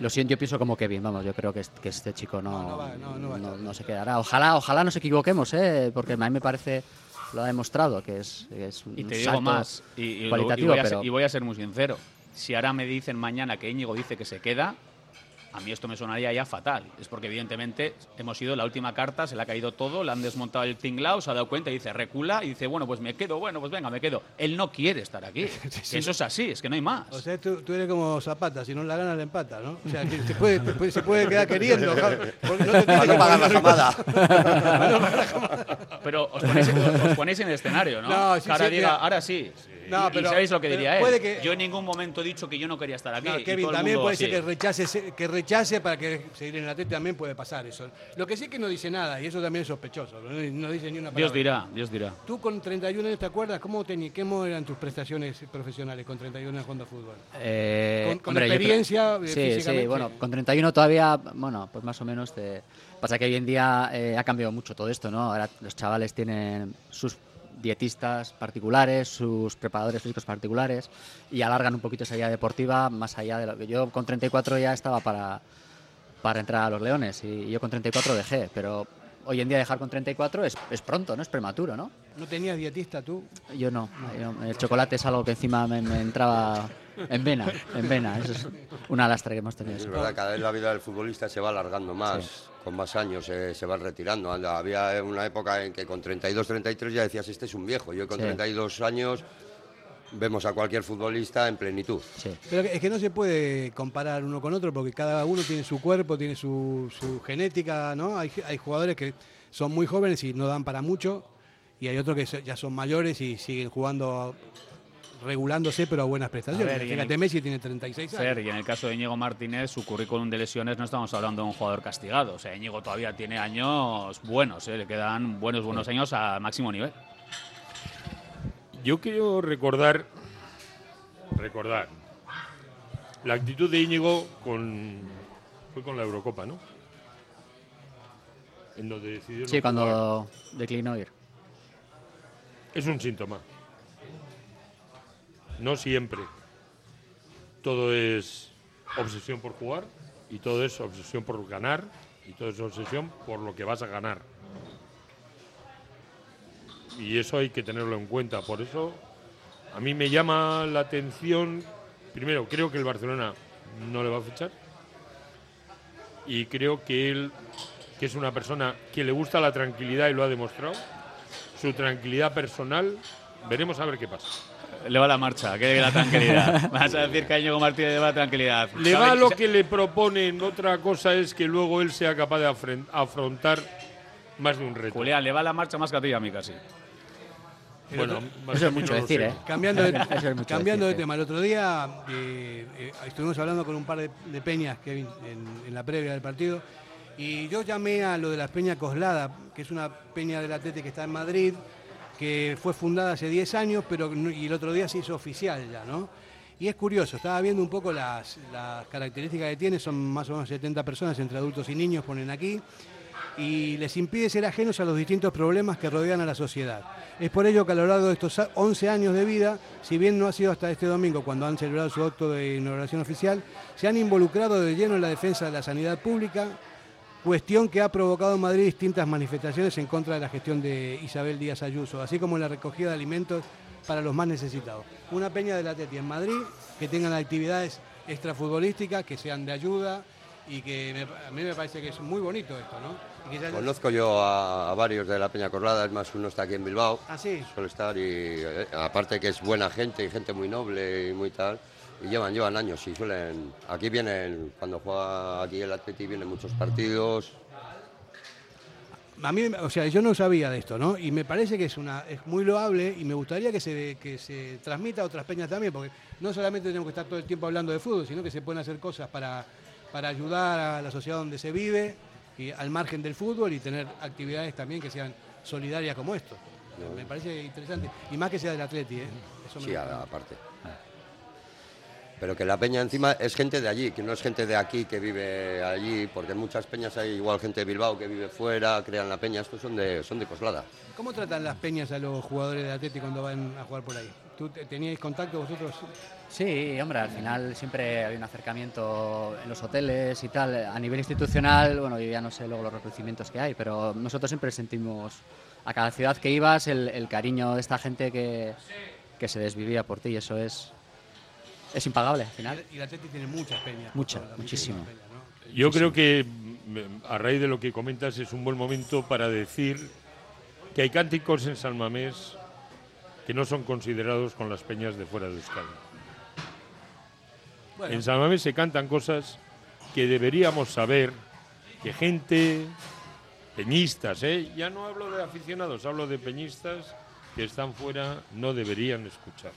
lo siento, yo pienso como Kevin, vamos, yo creo que, que este chico no, No, no va- no- no va a no- estar. no se quedará. Ojalá, ojalá nos equivoquemos, ¿eh? porque a mí me parece, lo ha demostrado, que es, que es un Y te salto digo más, y, y lo- y cualitativo, voy a pero ser, y voy a ser muy sincero. Si ahora me dicen mañana que Íñigo dice que se queda, a mí esto me sonaría ya fatal. Es porque evidentemente hemos sido la última carta, se le ha caído todo, le han desmontado el tinglao, se ha dado cuenta y dice recula y dice, bueno, pues me quedo, bueno, pues venga, me quedo. Él no quiere estar aquí. [laughs] Que eso es así, es que no hay más. O sea, tú, tú eres como Zapata, si no la gana, la empata, ¿no? O sea, que se puede, te puede- se puede quedar queriendo. porque no te tiene Para no que pagar la. [laughs] Pero os ponéis, os- os ponéis en el escenario, ¿no? No, sí, ahora sí, diga, ahora sí. No, y, y pero- sabéis lo que diría él. que- Yo en ningún momento he dicho que yo no quería estar aquí. No, Kevin, también puede ser así. que rechace, que rechace para que seguir en la tele también puede pasar eso. Lo que sí es que no dice nada y eso también es sospechoso. No, no dice ni una palabra. Dios dirá, Dios dirá. Tú con 31 años, ¿te acuerdas cómo, teni- cómo eran tus prestaciones profesionales con 31 años jugando fútbol? Eh, Con- con hombre, yo experiencia, eh, Sí, sí, físicamente. bueno, con 31 todavía, bueno, pues más o menos. Te... Pasa que hoy en día eh, ha cambiado mucho todo esto, ¿no? Ahora los chavales tienen sus dietistas particulares, sus preparadores físicos particulares y alargan un poquito esa vida deportiva más allá de lo que yo con 34 ya estaba para, para entrar a los Leones y yo con 34 dejé, pero hoy en día dejar con 34 es, es pronto, ¿no? Es prematuro, ¿no? ¿No tenías dietista tú? Yo no, yo- el chocolate es algo que encima me, me entraba en vena, en vena, eso es una lastra que hemos tenido. Es verdad, cada vez la vida del futbolista se va alargando más, con más años eh, se va retirando. Anda, había una época en que con 32, 33 ya decías, este es un viejo. Yo con Sí. 32 años vemos a cualquier futbolista en plenitud. Pero es que no se puede comparar uno con otro porque cada uno tiene su cuerpo, tiene su, su genética, ¿no? Hay, hay jugadores que son muy jóvenes y no dan para mucho y hay otros que ya son mayores y siguen jugando regulándose pero a buenas prestaciones. A ver, Fíjate, el- Messi tiene 36 años. Fer, y en el caso de Íñigo Martínez, su currículum de lesiones no estamos hablando de un jugador castigado. O sea, Íñigo todavía tiene años buenos, ¿eh? le quedan buenos, buenos años a máximo nivel. Yo quiero recordar, recordar, la actitud de Íñigo con, fue con la Eurocopa, ¿no? En donde Sí, jugar. cuando declinó ir. Es un síntoma. No siempre. Todo es obsesión por jugar y todo es obsesión por ganar y todo es obsesión por lo que vas a ganar. Y eso hay que tenerlo en cuenta. Por eso a mí me llama la atención. Primero, creo que el Barcelona no le va a fichar. Y creo que él, que es una persona que le gusta la tranquilidad y lo ha demostrado, su tranquilidad personal, veremos a ver qué pasa. Le va la marcha, que la tranquilidad. [laughs] Vas a decir que a Íñigo Martínez le va la tranquilidad. Le ¿Sabe- va lo que le proponen, otra cosa es que luego él sea capaz de afrontar más de un reto. Julián, le va la marcha más que a ti y a mí casi. Bueno, más Eso es mucho decir. ¿eh? Cambiando de, [laughs] Eso es mucho cambiando de tema, el otro día eh, eh, estuvimos hablando con un par de, de peñas Kevin, en, en la previa del partido y yo llamé a lo de la Peña Coslada, que es una peña del Atleti que está en Madrid, que fue fundada hace 10 años pero y el otro día se hizo oficial ya, ¿no? Y es curioso, estaba viendo un poco las, las características que tiene, son más o menos 70 personas entre adultos y niños, ponen aquí, y les impide ser ajenos a los distintos problemas que rodean a la sociedad. Es por ello que a lo largo de estos 11 años de vida, si bien no ha sido hasta este domingo cuando han celebrado su acto de inauguración oficial, se han involucrado de lleno en la defensa de la sanidad pública, cuestión que ha provocado en Madrid distintas manifestaciones en contra de la gestión de Isabel Díaz Ayuso, así como la recogida de alimentos para los más necesitados. Una peña de la TETI en Madrid que tengan actividades extrafutbolísticas, que sean de ayuda y que me- a mí me parece que es muy bonito esto, ¿no? Ya- Conozco yo a, a varios de la Peña Corrada, es más, uno está aquí en Bilbao. ¿Ah, sí? Suele estar y eh, aparte que es buena gente y gente muy noble y muy tal. Y llevan, llevan años y suelen... Aquí vienen, cuando juega aquí el Atleti vienen muchos partidos. A mí, o sea, yo no sabía de esto, ¿no? Y me parece que es una es muy loable y me gustaría que se, que se transmita a otras peñas también, porque no solamente tenemos que estar todo el tiempo hablando de fútbol, sino que se pueden hacer cosas para, para ayudar a la sociedad donde se vive, y al margen del fútbol, y tener actividades también que sean solidarias como esto. Me parece interesante. Y más que sea del Atleti, ¿eh? Eso me Sí, aparte. Pero que la peña encima es gente de allí, que no es gente de aquí que vive allí, porque en muchas peñas hay igual gente de Bilbao que vive fuera, crean la peña, estos son de, son de Coslada. ¿Cómo tratan las peñas a los jugadores de Atleti cuando van a jugar por ahí? ¿Tú te- teníais contacto vosotros? Sí, hombre, al final siempre hay un acercamiento en los hoteles y tal. A nivel institucional, bueno, yo ya no sé luego los reconocimientos que hay, pero nosotros siempre sentimos a cada ciudad que ibas el, el cariño de esta gente que, que se desvivía por ti y eso es, es impagable al final. Y el Atleti tiene muchas peñas. Muchas, muchísimas ¿no? Yo creo que mm, a raíz de lo que comentas es un buen momento para decir que hay cánticos en San Mamés que no son considerados con las peñas de fuera de Euskadi. En San Mamés se cantan cosas que deberíamos saber que gente, peñistas, ¿eh? ya no hablo de aficionados, hablo de peñistas que están fuera, no deberían escuchar.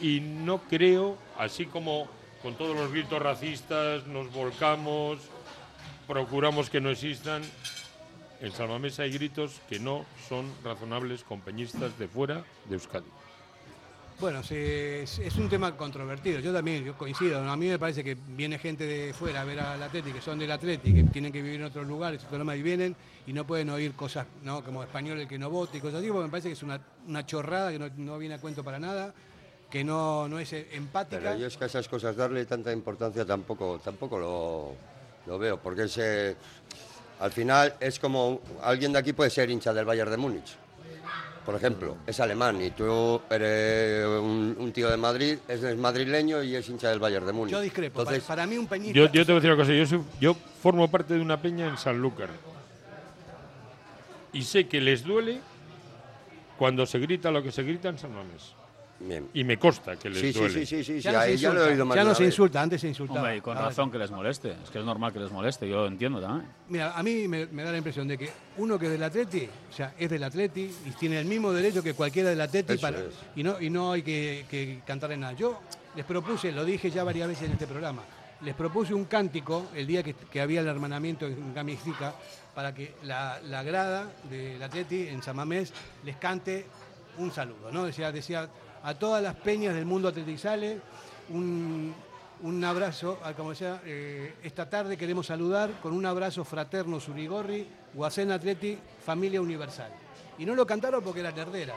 Y no creo, así como con todos los gritos racistas nos volcamos, procuramos que no existan, en Salmamés hay gritos que no son razonables con peñistas de fuera de Euskadi. Bueno, es, un tema controvertido. Yo también yo coincido. A mí me parece que viene gente de fuera a ver al Atleti, que son del Atleti, que tienen que vivir en otros lugares, y vienen y no pueden oír cosas ¿no? como español el que no vote y cosas así, porque me parece que es una, una chorrada que no, no viene a cuento para nada, que no, no es empática. Pero yo es que a esas cosas darle tanta importancia tampoco, tampoco lo, lo veo, porque es, al final es como alguien de aquí puede ser hincha del Bayern de Múnich, por ejemplo, es alemán y tú eres un, un tío de Madrid, es, es madrileño y es hincha del Bayern de Múnich. Yo discrepo. Entonces, para, para mí un peñista... Yo, yo te voy a decir una cosa, yo, soy- yo formo parte de una peña en Sanlúcar y sé que les duele cuando se grita lo que se grita en San Mamés. Y me consta que les Sí, sí, duele. sí, sí, sí, Ya sí, no se ahí ya lo he insulta, ya no se insulta, antes se insultaba. Hombre, y con Ahora- razón que les moleste. Es que es normal que les moleste, yo lo entiendo también. Mira, a mí me, me da la impresión de que uno que es del Atleti, o sea, es del Atleti y tiene el mismo derecho que cualquiera del Atleti Eso para, es. y, no, y no hay que, que cantarle nada. Yo les propuse, lo dije ya varias veces en este programa, les propuse un cántico el día que, que había el hermanamiento en Gamixica para que la, la grada del Atleti en San Mamés les cante un saludo, ¿no? Decía, decía a todas las peñas del mundo atletizale un, un abrazo, a- como decía, eh, esta tarde queremos saludar con un abrazo fraterno Surigorri, Guacén Atleti, familia universal. Y no lo cantaron porque eran herderas,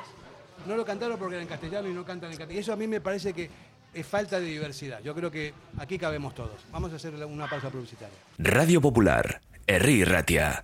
no lo cantaron porque eran en castellano y no cantan en castellano. Y eso a mí me parece que es falta de diversidad. Yo creo que aquí cabemos todos. Vamos a hacer una pausa publicitaria. Radio Popular, Herri Ratia.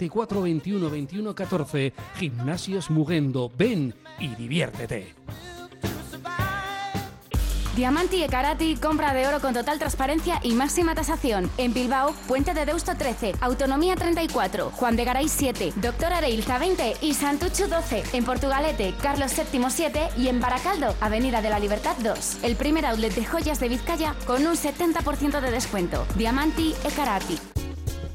944 21 21 14. Gimnasios Mugendo. Ven y diviértete. Diamanti e Karati, compra de oro con total transparencia y máxima tasación. En Bilbao, Puente de Deusto 13, Autonomía 34, Juan de Garay 7, Doctor Areilza 20 y Santuchu 12. En Portugalete, Carlos VII 7 y en Baracaldo, Avenida de la Libertad 2. El primer outlet de joyas de Vizcaya con un 70% de descuento. Diamanti e Karati.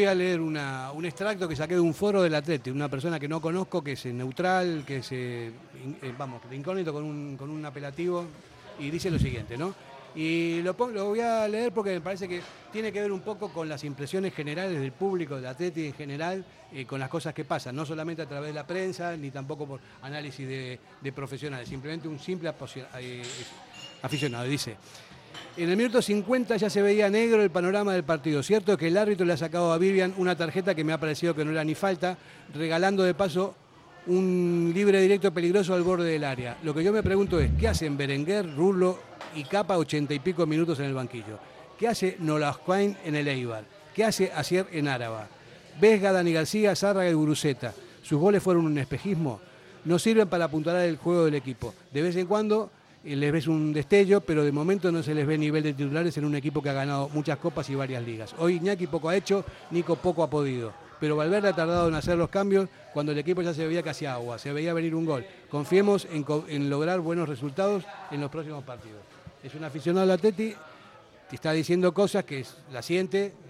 Voy a leer un extracto que saqué de un foro del Atleti, una persona que no conozco, que es eh, neutral, que es, eh, eh, vamos, de incógnito con un, con un apelativo, y dice lo siguiente, ¿no? Y lo, voy a leer porque me parece que tiene que ver un poco con las impresiones generales del público, del Atleti en general, eh, con las cosas que pasan, no solamente a través de la prensa, ni tampoco por análisis de, profesionales, simplemente un simple aficionado. Dice, en el minuto 50 ya se veía negro el panorama del partido. Cierto que el árbitro le ha sacado a Vivian una tarjeta que me ha parecido que no era ni falta, regalando de paso un libre directo peligroso al borde del área. Lo que yo me pregunto es, ¿qué hacen Berenguer, Rulo y Capa ochenta y pico minutos en el banquillo? ¿Qué hace Nolascoain en el Eibar? ¿Qué hace Asier en Áraba? Vesga, Dani García, Zárraga y Guruceta. ¿Sus goles fueron un espejismo? No sirven para apuntalar el juego del equipo. De vez en cuando les ves un destello, pero de momento no se les ve nivel de titulares en un equipo que ha ganado muchas copas y varias ligas. Hoy Iñaki poco ha hecho, Nico poco ha podido. Pero Valverde ha tardado en hacer los cambios cuando el equipo ya se veía casi agua, se veía venir un gol. Confiemos en, lograr buenos resultados en los próximos partidos. Es un aficionado al Atleti, te está diciendo cosas que la siente en, en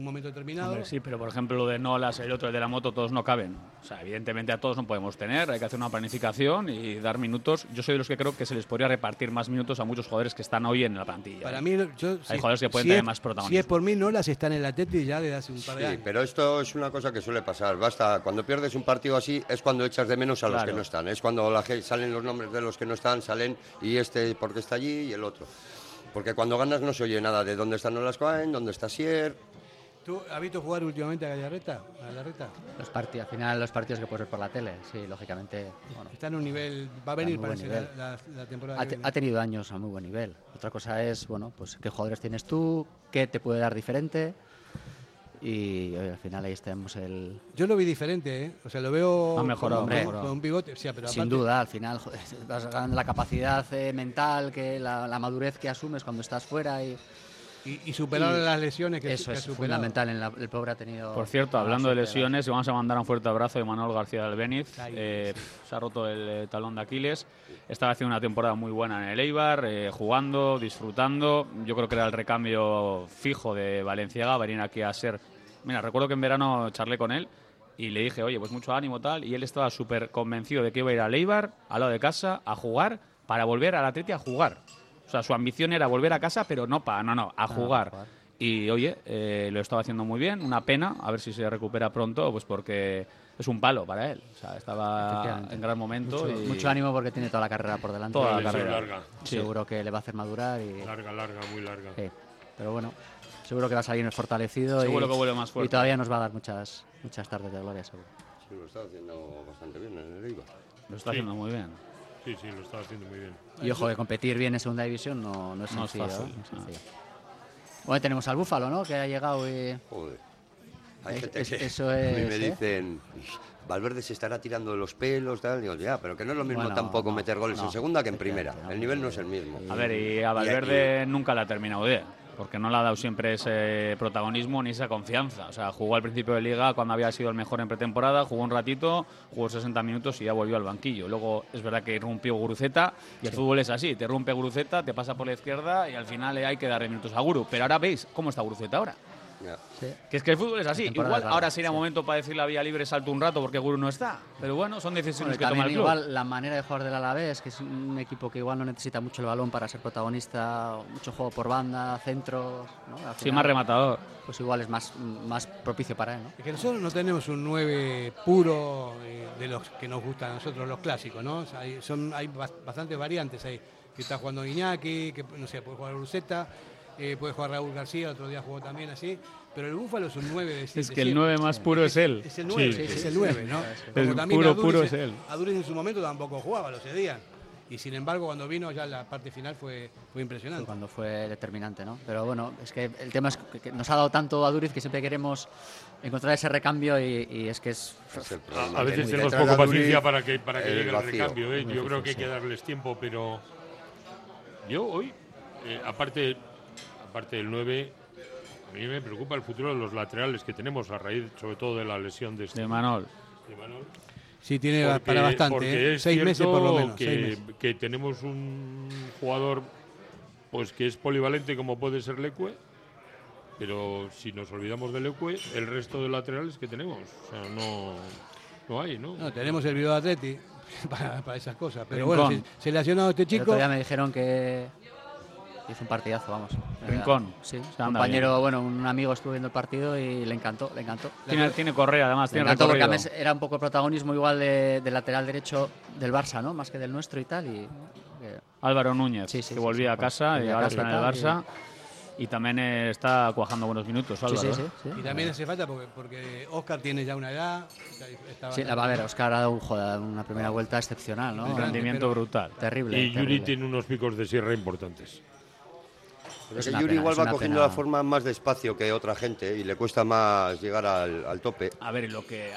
un momento determinado. Hombre, sí, pero por ejemplo lo de Nolas, el otro el de la moto, todos no caben. O sea, evidentemente a todos no podemos tener, hay que hacer una planificación y dar minutos. Yo soy de los que creo que se les podría repartir más minutos a muchos jugadores que están hoy en la plantilla. Para mí, yo, hay si- jugadores que pueden si tener es- más Si protagonismo. es por mí, no las están en el Atleti ya desde hace un par de Sí, años. pero esto es una cosa que suele pasar. Basta, cuando pierdes un partido así es cuando echas de menos a los que no están. Es cuando la salen los nombres de los que no están, salen y este porque está allí y el otro. Porque cuando ganas no se oye nada de dónde están Olascoain, dónde está Sier. ¿Tú has visto jugar últimamente a Gallarreta? ¿A Gallarreta? Los partidos, al final los partidos que puedes ver por la tele, sí, lógicamente. Bueno, Está en un nivel, va a venir buen la, nivel. la- temporada ha, que viene. ha tenido años a muy buen nivel. Otra cosa es, bueno, pues qué jugadores tienes tú, qué te puede dar diferente. Y oye, al final ahí tenemos el. Yo lo vi diferente, ¿eh? O sea, lo veo Ha mejorado, con, ha con- un pivote. o sea, pero Sin aparte- duda, al final joder, [laughs] vas ganando la capacidad eh, mental, que la, la madurez que asumes cuando estás fuera y, y, y superar las lesiones que, eso que es fundamental. En la- el pobre ha tenido. Por cierto, ha hablando de lesiones, vamos a mandar un fuerte abrazo de Manuel García del Beniz. Ahí, Eh, se ha roto el eh, talón de Aquiles. Estaba haciendo una temporada muy buena en el Eibar, eh, jugando, disfrutando. Yo creo que era el recambio fijo de Valenciaga, venir aquí a ser... Mira, recuerdo que en verano charlé con él y le dije, oye, pues mucho ánimo tal, y él estaba súper convencido de que iba a ir al Eibar, al lado de casa, a jugar, para volver al Atleti a jugar. O sea, su ambición era volver a casa, pero no para, no, no, a jugar. Y oye, eh, lo estaba haciendo muy bien, una pena, a ver si se recupera pronto, pues porque es un palo para él. O sea, estaba en gran momento. Mucho, y- mucho ánimo porque tiene toda la carrera por delante. Toda la carrera. larga. Sí. Seguro que le va a hacer madurar y. Larga, larga, muy larga. Sí, pero bueno, seguro que va a salir fortalecido Seguro y, que vuelve más fuerte. y todavía nos va a dar muchas, muchas tardes de gloria, seguro. Sí, lo está haciendo bastante bien en el Eibar. Lo está Sí. haciendo muy bien. Sí, sí, lo está haciendo muy bien. Y ojo, que competir bien en segunda división no, no es No es sencillo. fácil, ¿eh? No es no. sencillo. Bueno, tenemos al Búfalo, ¿no? Que ha llegado y... Joder. Hay Es- gente es- que eso a mí me ¿eh? dicen, Valverde se estará tirando de los pelos, tal. Digo, ya, pero que no es lo mismo Bueno, tampoco no, meter goles en no, segunda que en primera. no, El nivel no es el mismo. A ver, y a Valverde nunca le ha terminado de, porque no le ha dado siempre ese protagonismo ni esa confianza. O sea, jugó al principio de liga cuando había sido el mejor en pretemporada, jugó un ratito, jugó 60 minutos y ya volvió al banquillo. Luego es verdad que rompió Guruceta y el fútbol es así, te rompe Guruceta, te pasa por la izquierda y al final hay que darle minutos a Guru. Pero ahora veis cómo está Guruceta ahora. Sí. Que es que el fútbol es así. Igual ahora sería sí. momento para decir la vía libre salto un rato porque Guru no está. Pero bueno, son decisiones Bueno, que toma también el club. igual la manera de jugar del Alavés, que es un equipo que igual no necesita mucho el balón para ser protagonista, mucho juego por banda, centros, ¿no? Sí, más rematador. Pues igual es más, más propicio para él, ¿no? Es que nosotros no tenemos un 9 puro eh, de los que nos gustan a nosotros, los clásicos, ¿no? O sea, hay, son, hay bas- bastantes variantes ahí. Que está jugando Iñaki, que no sé, puede jugar Bruseta, eh, puede jugar Raúl García, otro día jugó también así. Pero el Búfalo es un 9 de Es siete que el siempre. 9 más puro es él. Es el 9, Sí, es el sí. 9, ¿no? El también puro, Aduriz- puro es él. Aduriz en su momento tampoco jugaba, lo cedían. Y sin embargo, cuando vino ya la parte final fue, fue impresionante. cuando fue determinante, ¿no? Pero bueno, es que el tema es que nos ha dado tanto a Duriz que siempre queremos encontrar ese recambio y, y es que es... A, a veces tenemos poco paciencia para que, para que el llegue el vacío. recambio. ¿eh? Yo creo que hay que darles tiempo, pero yo hoy, eh, aparte, aparte del 9, a mí me preocupa el futuro de los laterales que tenemos a raíz, sobre todo, de la lesión de este De Manol. de Manol. Sí, tiene Porque- para bastante, ¿eh? es seis meses por lo menos. Que, seis meses. que tenemos un jugador pues que es polivalente como puede ser Lecue, pero si nos olvidamos del Leque, el resto de laterales que tenemos, o sea, no, no hay, ¿no? No, tenemos el Bilbao Atleti [laughs] para, para esas cosas. Pero Rincón. bueno, se, se lesionado este El chico. otro día me dijeron que hizo un partidazo, vamos. Rincón. Sí, un compañero, bien. bueno, un amigo estuvo viendo el partido y le encantó, le encantó. Tiene, tiene correa, además, Le tiene encantó porque recorrido. era un poco protagonismo igual de, lateral derecho del Barça, ¿no? Más que del nuestro y tal. Y, Álvaro Núñez, Sí, sí, que sí, volvía sí, a casa volvía y ahora está en el Barça. Y también eh, está cuajando buenos minutos, Álvaro. sí, ¿eh? sí, Y también hace falta porque, porque Oscar tiene ya una edad. Sí, la va a ver, Oscar ha dado un, joder, una primera vuelta excepcional, ¿no? Un rendimiento brutal. Terrible. Y Yuri terrible. tiene unos picos de sierra importantes. Pero Es que Yuri pena, igual va cogiendo pena. la forma más despacio que otra gente y le cuesta más llegar al, al tope. A ver, lo que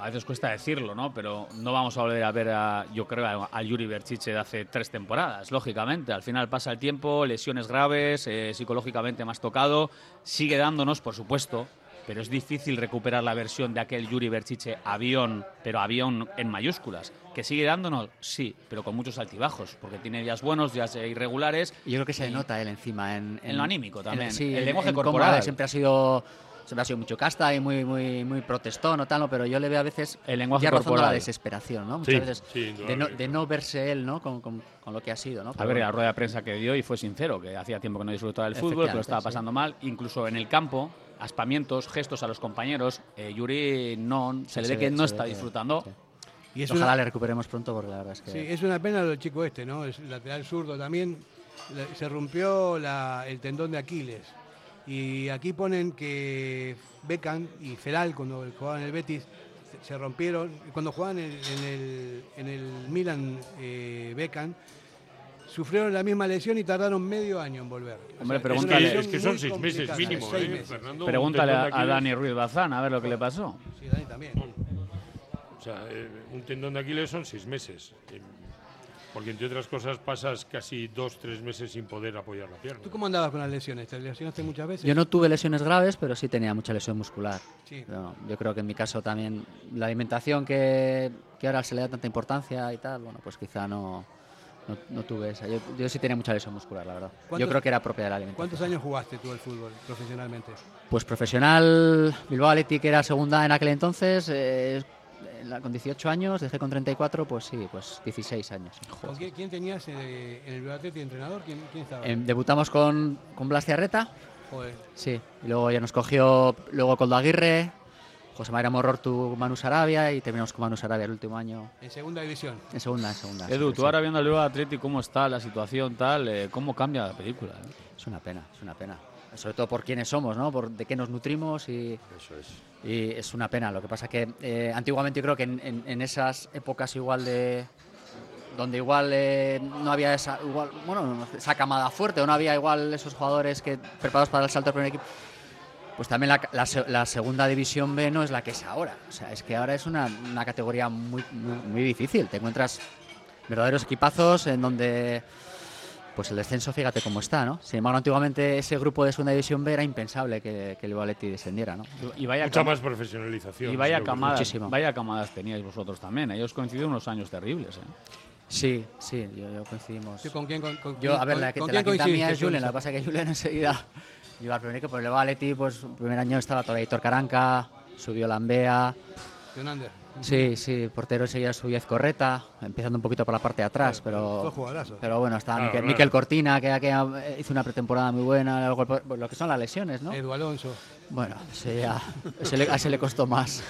a veces cuesta decirlo, ¿no? Pero no vamos a volver a ver a, yo creo, a, a Yuri Berchiche de hace tres temporadas, lógicamente. Al final pasa el tiempo, lesiones graves, eh, psicológicamente más tocado, sigue dándonos, por supuesto, pero es difícil recuperar la versión de aquel Yuri Berchiche avión, pero avión en mayúsculas. ¿Que sigue dándonos? Sí, pero con muchos altibajos, porque tiene días buenos, días irregulares. Y yo creo que se nota él encima. En, En lo anímico también, sí, el en- lenguaje corporal. siempre ha sido siempre ha sido mucho casta y muy muy muy protestón o tal, ¿no? pero yo le veo a veces El lenguaje ya rozando corporal. la desesperación, ¿no? Muchas Sí, veces sí, de, no, indudablemente. de no verse él, ¿no? Con, con- con lo que ha sido, ¿no? A ver, la rueda de prensa que dio y fue sincero, que hacía tiempo que no disfrutaba del fútbol, que lo estaba pasando mal. Incluso en el campo, aspamientos, gestos a los compañeros. eh, Yuri no, se le ve que no está disfrutando. sí. Y es Ojalá una, le recuperemos pronto porque la verdad es que sí, es una pena lo del chico este, ¿no? El lateral zurdo también. Se rompió la- el tendón de Aquiles. Y aquí ponen que Beckham y Feral, cuando jugaban en el Betis, se- rompieron. Cuando jugaban en, en el, en el Milan, eh, Beckham, sufrieron la misma lesión y tardaron medio año en volver. O Hombre, sea, pregúntale- una lesión Es que son seis meses mínimo, seis ¿eh, meses. Fernando? Pregúntale a, a. Dani Ruiz Bazán a ver lo que le pasó. Sí, Dani también. O sea, eh, un tendón de Aquiles son seis meses. Eh, Porque entre otras cosas pasas casi dos, tres meses sin poder apoyar la pierna. ¿Tú cómo andabas con las lesiones? ¿Te lesionaste muchas veces? Yo no tuve lesiones graves, pero sí tenía mucha lesión muscular. Sí. Pero no, yo creo que en mi caso también la alimentación que, que ahora se le da tanta importancia y tal, bueno, pues quizá no, no, no tuve esa. Yo, yo sí tenía mucha lesión muscular, la verdad. Yo ¿Cuántos- creo que era propia de la alimentación. ¿Cuántos años jugaste tú al fútbol profesionalmente? Pues profesional, Bilbao Athletic que era segunda en aquel entonces, eh, con 18 años, dejé con 34, pues sí, pues 16 años. ¿Con qué- ¿Quién tenías eh, en el Bilbao Athletic entrenador? ¿Quién, quién estaba? Em, debutamos con, con Blas Ciarreta, Joder. sí, y luego ya nos cogió luego Coldo Aguirre, José María Morortu, Manu Sarabia y terminamos con Manu Sarabia el último año En segunda división. en segunda, en segunda. Edu, sí, tú sí. ahora viendo el Bilbao Athletic, cómo está la situación, tal, eh, cómo cambia la película. eh? Es una pena, es una pena. Sobre todo por quiénes somos, ¿no? Por de qué nos nutrimos y, Eso es. y es una pena. Lo que pasa que eh, antiguamente yo creo que en, en- en esas épocas igual de donde igual eh, no había esa igual, bueno, esa camada fuerte o no había igual esos jugadores que preparados para el salto al primer equipo. Pues también la, la la segunda división B no es la que es ahora. O sea, es que ahora es una, una categoría muy, muy, muy difícil. Te encuentras verdaderos equipazos en donde pues el descenso, fíjate cómo está, ¿no? Sin embargo, antiguamente ese grupo de segunda división B era impensable que, que el Valetti descendiera, ¿no? Y vaya, Mucha más profesionalización. y vaya camadas, Muchísimo. vaya camadas teníais vosotros también. Ellos coincidieron unos años terribles. ¿eh? Sí, sí, yo, yo coincidimos. ¿Con quién, con, con- Yo, a ver, con- la, que- con la quién quinta mía es Julen, la que pasa es que Julen enseguida iba al primer equipo, pero el Valetti, pues el primer año estaba todavía Hitor Caranca, subió Lambea, Jonander. sí, sí, portero enseguida subió Ezcorreta, empezando un poquito por la parte de atrás, pero... Pero bueno, estaba Claro, Miquel, claro. Miquel Cortina, que, que hizo una pretemporada muy buena, lo que son las lesiones, ¿no? Edu Alonso. Bueno, ese ya- ese le, a ese le costó más.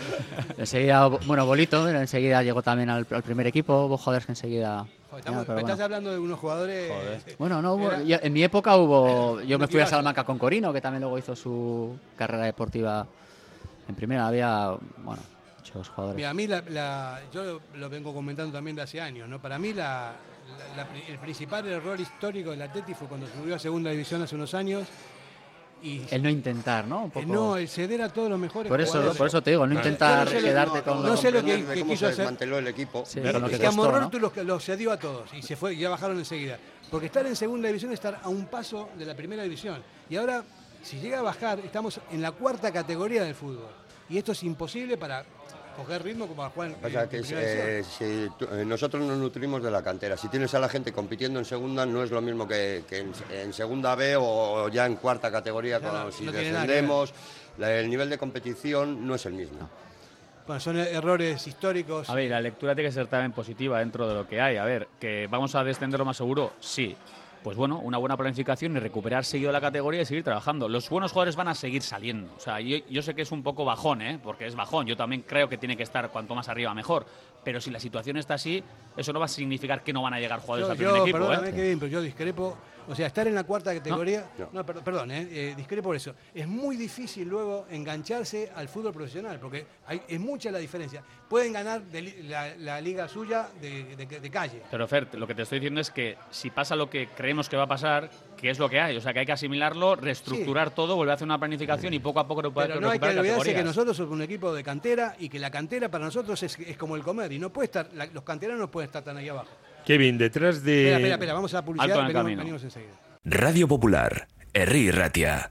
Enseguida, bueno, Bolito, pero enseguida llegó también al, al primer equipo, jugadores que enseguida... Joder, estamos- ya, pero me bueno. estás hablando de unos jugadores. Bueno, no hubo, yo- en mi época hubo. Yo me fui a. Salamanca con Corino, que también luego hizo su carrera deportiva en primera. Había, bueno, muchos jugadores. Mira, a mí la, la- yo lo, vengo comentando también de hace años, ¿no? Para mí la, la- la pri- el principal error histórico del Atleti fue cuando subió a segunda división hace unos años y El no intentar, ¿no? Un poco- no, el ceder a todos los mejores por eso, jugadores. por eso te digo, no intentar no sé lo- quedarte no, con. no sé lo que- que cómo quiso se hacer. desmanteló el equipo. Sí, Y- y que que a costó, ¿no? Morortu los, los cedió a todos y se fue, ya bajaron enseguida. Porque estar en segunda división es estar a un paso de la primera división. Y ahora, si llega a bajar, estamos en la cuarta categoría del fútbol. Y esto es imposible para coger ritmo como jugar en, Pasa en que es, eh, si tú- eh, nosotros nos nutrimos de la cantera. Si tienes a la gente compitiendo en segunda, no es lo mismo que, que en, en segunda B o ya en cuarta categoría, cuando si no descendemos. la- el nivel de competición no es el mismo. Bueno, son errores históricos. A ver, la lectura tiene que ser también positiva dentro de lo que hay. A ver, que vamos a descender lo más seguro, sí. Pues bueno, una buena planificación y recuperar seguido la categoría y seguir trabajando. Los buenos jugadores van a seguir saliendo. O sea, yo, yo sé que es un poco bajón, ¿eh? porque es bajón. Yo también creo que tiene que estar cuanto más arriba mejor. Pero si la situación está así, eso no va a significar que no van a llegar jugadores Yo, al primer yo, equipo. perdóname, ¿eh? Kevin, pero yo discrepo. O sea, estar en la cuarta categoría. No, per- perdón, eh, eh, discrepo por eso. Es muy difícil luego engancharse al fútbol profesional, porque hay, es mucha la diferencia. Pueden ganar de li- la, la liga suya de, de- de calle. Pero Fer, lo que te estoy diciendo es que si pasa lo que creemos que va a pasar, que es lo que hay. O sea, que hay que asimilarlo, reestructurar todo, volver a hacer una planificación y poco a poco recuperar Pero no hay que olvidarse que nosotros somos un equipo de cantera y que la cantera para nosotros es, es como el comer y no puede estar, la- los canteranos no pueden estar tan ahí abajo. Kevin, detrás de. Espera, espera, espera, vamos a la publicidad, Alto en el venimos, camino. venimos enseguida. Radio Popular, Herri Ratia.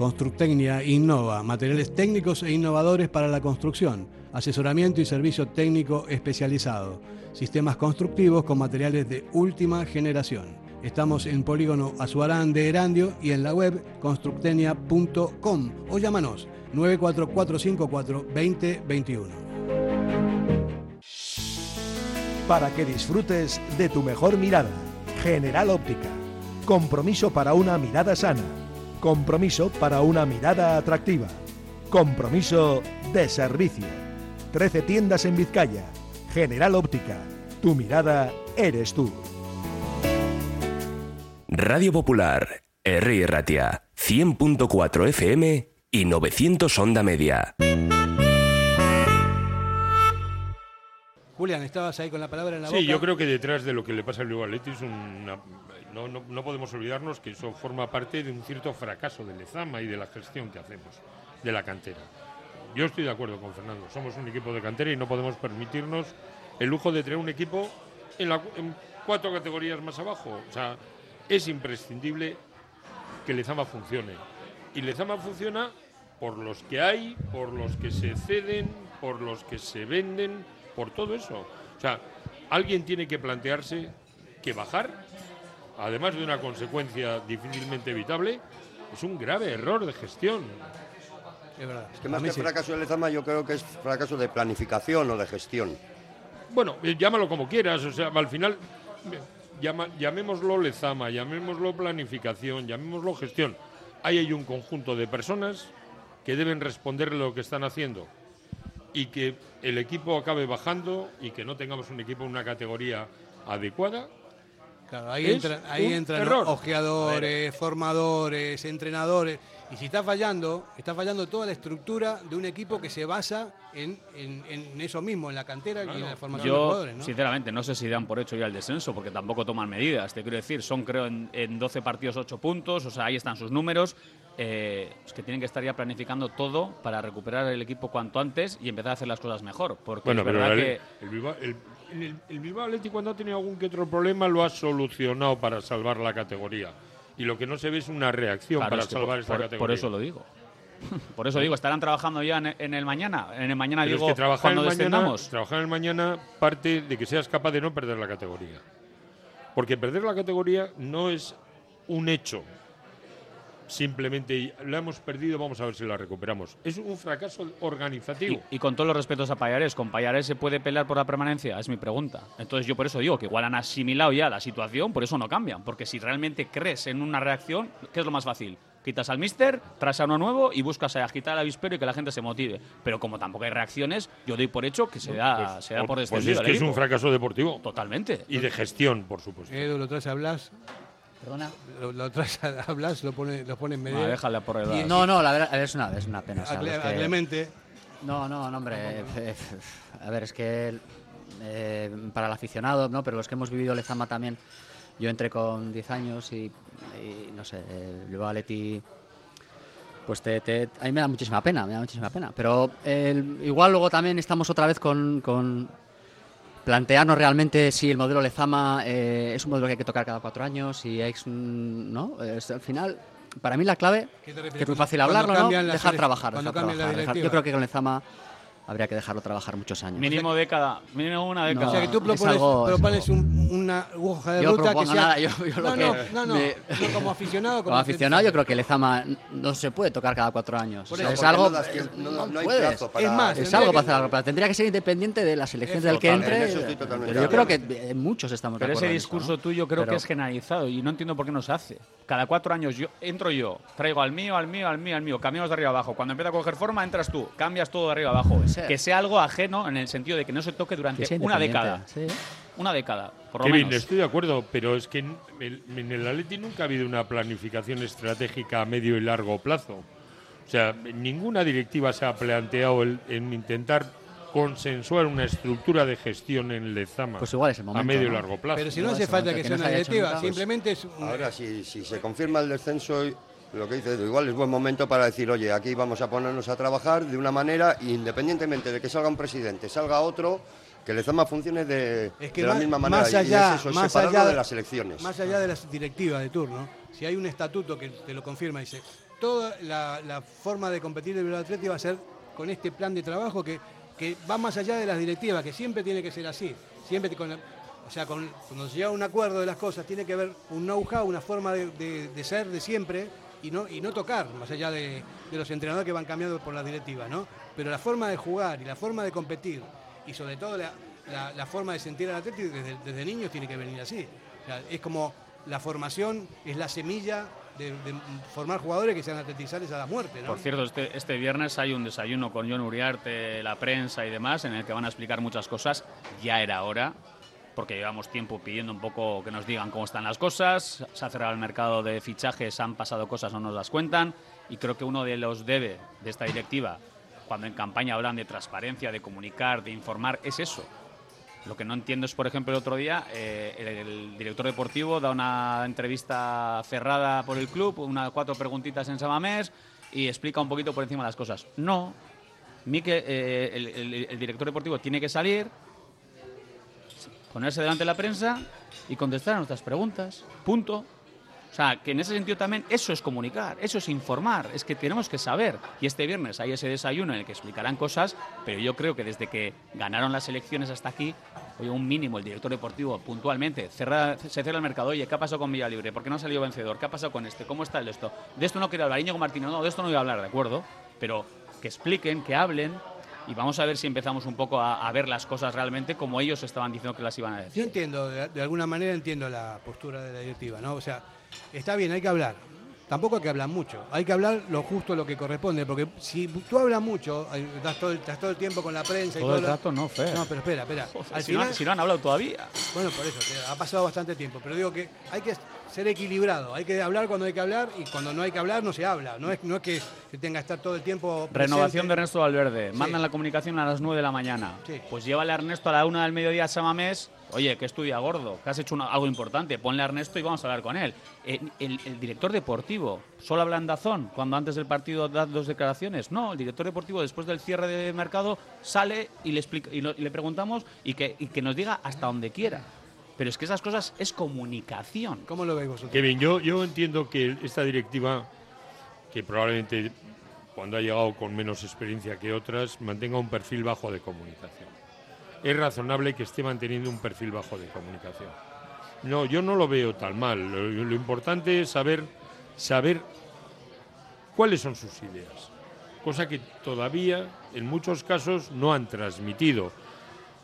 Constructecnia innova, materiales técnicos e innovadores para la construcción, asesoramiento y servicio técnico especializado, sistemas constructivos con materiales de última generación. Estamos en Polígono Azuarán de Erandio y en la web constructenia.com o llámanos 94454 2021. Para que disfrutes de tu mejor mirada. General Óptica. Compromiso para una mirada sana. Compromiso para una mirada atractiva. Compromiso de servicio. 13 tiendas en Vizcaya. General Óptica. Tu mirada eres tú. Radio Popular, Herri Ratia, 100.4 FM y 900 Onda Media. Julián, estabas ahí con la palabra en la Sí, boca. yo creo que detrás de lo que le pasa al Athletic es una, no, no, podemos olvidarnos que eso forma parte de un cierto fracaso del Lezama y de la gestión que hacemos de la cantera. Yo estoy de acuerdo con Fernando, somos un equipo de cantera y no podemos permitirnos el lujo de tener un equipo en cuatro categorías más abajo. O sea, es imprescindible que Lezama funcione. Y Lezama funciona por los que hay, por los que se ceden, por los que se venden, por todo eso. O sea, alguien tiene que plantearse que bajar, además de una consecuencia difícilmente evitable, es un grave error de gestión. Es verdad. Es que más que fracaso de Lezama, yo creo que es fracaso de planificación o de gestión. Bueno, eh, llámalo como quieras, o sea, al final, eh, llama- llamémoslo Lezama, llamémoslo planificación, llamémoslo gestión. Ahí hay un conjunto de personas que deben responder lo que están haciendo y que el equipo acabe bajando y que no tengamos un equipo en una categoría adecuada. Claro, ahí, Es entran, ahí entran error. ojeadores, formadores, entrenadores. Y si está fallando, está fallando toda la estructura de un equipo que se basa en, en- en eso mismo, en la cantera y en la formación de jugadores. ¿no? sinceramente, no sé si dan por hecho ya el descenso, porque tampoco toman medidas. Te quiero decir, son creo en, en 12 partidos 8 puntos, o sea, ahí están sus números. Eh, que tienen que estar ya planificando todo para recuperar el equipo cuanto antes y empezar a hacer las cosas mejor. Porque Bueno, es pero verdad el, que el Bilbao, el, Bilbao Athletic cuando ha tenido algún que otro problema lo ha solucionado para salvar la categoría. y lo que no se ve es una reacción Claro, para es que salvar por, esta por- categoría. por eso lo digo. [laughs] Por eso digo, estarán trabajando ya en, en el mañana. En el mañana Pero digo, es que trabajar cuando el, mañana, trabajar el mañana parte de que seas capaz de no perder la categoría. Porque perder la categoría no es un hecho. Simplemente la hemos perdido, vamos a ver si la recuperamos. Es un fracaso organizativo. Y, y con todos los respetos a Payares, ¿con Payares se puede pelear por la permanencia? Es mi pregunta. Entonces yo por eso digo que igual han asimilado ya la situación, por eso no cambian. Porque si realmente crees en una reacción, ¿qué es lo más fácil? Quitas al mister, traes a uno nuevo y buscas a agitar al avispero y que la gente se motive. Pero como tampoco hay reacciones, yo doy por hecho que se da, Pues- se da por pues descendido es el que es un fracaso deportivo. Totalmente. Y de gestión, por supuesto. Edu, lo traes a Blas. ¿Perdona? Lo, lo traes a a Blas, lo pone, lo pone en medio. Ah, déjala por el No, no, la verdad es una, es una pena. o sea, A, Cle- los a que- Clemente. No, no, no, hombre. eh, A ver, es que eh, para el aficionado, ¿no? Pero los que hemos vivido Lezama también. Yo entré con 10 años y, y, no sé, eh, luego a Leti. Pues te, te- a mí me da muchísima pena, me da muchísima pena. Pero eh, igual luego también estamos otra vez con, con plantearnos realmente si el modelo Lezama eh, es un modelo que hay que tocar cada cuatro años, y es un- ¿no? Es, al final, para mí la clave, que es muy fácil hablarlo, ¿no? Dejar trabajar. dejar trabajar, dejar-. Yo creo que con Lezama habría que dejarlo trabajar muchos años. Mínimo década, mínimo una década. o sea que tú es propones, algo- es propones un- una hoja de Yo ruta que sea. nada, yo- yo no, lo no, que no, no, me- no como aficionado. Como, [laughs] Como aficionado, yo creo que Lezama no se puede tocar cada cuatro años. Por O sea, eso, es algo. no no- no no hay puedes. plazo para- Es más, Es algo que- para hacer, pero tendría que ser independiente de la selección Eso, del que entre. en eso estoy totalmente Pero yo creo que eh, muchos estamos de Pero ese eso, discurso ¿no? tuyo creo Pero- que es generalizado y no entiendo por qué no se hace. Cada cuatro años yo entro yo, traigo al mío, al mío, al mío, al mío, cambiamos de arriba abajo. Cuando empieza a coger forma, entras tú, cambias todo de arriba abajo. Ser. Que sea algo ajeno en el sentido de que no se toque durante una década. sí. Una década, por lo Kevin, menos. estoy de acuerdo, pero es que en el, en el Atleti nunca ha habido una planificación estratégica a medio y largo plazo. O sea, ninguna directiva se ha planteado el- en intentar consensuar una estructura de gestión en Lezama Pues igual es el a momento, medio y ¿no? largo plazo. Pero si no No, hace falta que que sea una directiva, pues- simplemente es un- Ahora, si, si se confirma el descenso, lo que dice Edu, igual es buen momento para decir, oye, aquí vamos a ponernos a trabajar de una manera, independientemente de que salga un presidente, salga otro, que Lezama funcione de, Es que de la más, misma manera. más y- y allá, es eso, más allá de las elecciones. Más allá de las directivas de turno, si hay un estatuto que te lo confirma, dice, toda la, la forma de competir del Atleti va a ser con este plan de trabajo que, que va más allá de las directivas, que siempre tiene que ser así. Siempre con la- o sea, con, cuando se llega a un acuerdo de las cosas, tiene que haber un know-how, una forma de, de- de ser de siempre y no, y no tocar, más allá de, de los entrenadores que van cambiando por las directivas, ¿no? Pero la forma de jugar y la forma de competir y sobre todo la, la- la forma de sentir al Atlético desde, desde niños tiene que venir así. O es como la formación es la semilla de, formar jugadores que sean atletizales a la muerte. Por cierto, este, este viernes hay un desayuno con John Uriarte, la prensa y demás, en el que van a explicar muchas cosas. Ya era hora, porque llevamos tiempo pidiendo un poco que nos digan cómo están las cosas. Se ha cerrado el mercado de fichajes, han pasado cosas, no nos las cuentan. Y creo que uno de los debe de esta directiva, cuando en campaña hablan de transparencia, de comunicar, de informar, es eso. Lo que no entiendo es, por ejemplo, el otro día eh, el, el director deportivo da una entrevista cerrada por el club, una cuatro preguntitas en Samamés y explica un poquito por encima las cosas. No, Mique, eh, el, el- el director deportivo tiene que salir, ponerse delante de la prensa y contestar a nuestras preguntas. Punto. O sea, que en ese sentido también eso es comunicar, eso es informar, es que tenemos que saber. Y este viernes hay ese desayuno en el que explicarán cosas, pero yo creo que desde que ganaron las elecciones hasta aquí, oye, un mínimo el director deportivo puntualmente, cerra- se cierra el mercado, oye, ¿qué ha pasado con Villalibre? ¿Por qué no ha salido vencedor? ¿Qué ha pasado con este? ¿Cómo está el de esto? De esto no quiero hablar, Íñigo Martínez, no, de esto no voy a hablar, ¿de acuerdo? Pero que expliquen, que hablen. Y vamos a ver si empezamos un poco a, a ver las cosas realmente como ellos estaban diciendo que las iban a decir. Yo entiendo, de, de alguna manera entiendo la postura de la directiva, ¿no? O sea, está bien, hay que hablar. Tampoco hay que hablar mucho, hay que hablar lo justo, lo que corresponde, porque si tú hablas mucho, estás todo, el- estás todo el tiempo con la prensa y Todo el lo- rato no, Fer. No, pero espera, espera. Al si, no, si no han hablado todavía. Bueno, por eso, ha pasado bastante tiempo, pero digo que hay que ser equilibrado, hay que hablar cuando hay que hablar y cuando no hay que hablar no se habla, no es, no es que se tenga que estar todo el tiempo... Renovación de. Ernesto Valverde. Sí. Mandan la comunicación a las 9 de la mañana. Sí. Pues llévale a Ernesto a la 1 del mediodía a Samamés. Oye, que estudia gordo, que has hecho una- algo importante. Ponle a Ernesto y vamos a hablar con él. El, el director deportivo, ¿solo habla en Dazón cuando antes del partido da dos declaraciones? No, el director deportivo después del cierre de mercado sale y le, explica, y lo- y le preguntamos y que, y que nos diga hasta donde quiera. Pero es que esas cosas es comunicación. ¿Cómo lo veis vosotros? Kevin, yo, yo entiendo que esta directiva, que probablemente cuando ha llegado con menos experiencia que otras, mantenga un perfil bajo de comunicación. Es razonable que esté manteniendo un perfil bajo de comunicación. No, yo no lo veo tan mal. Lo, lo importante es saber, saber cuáles son sus ideas, cosa que todavía en muchos casos no han transmitido.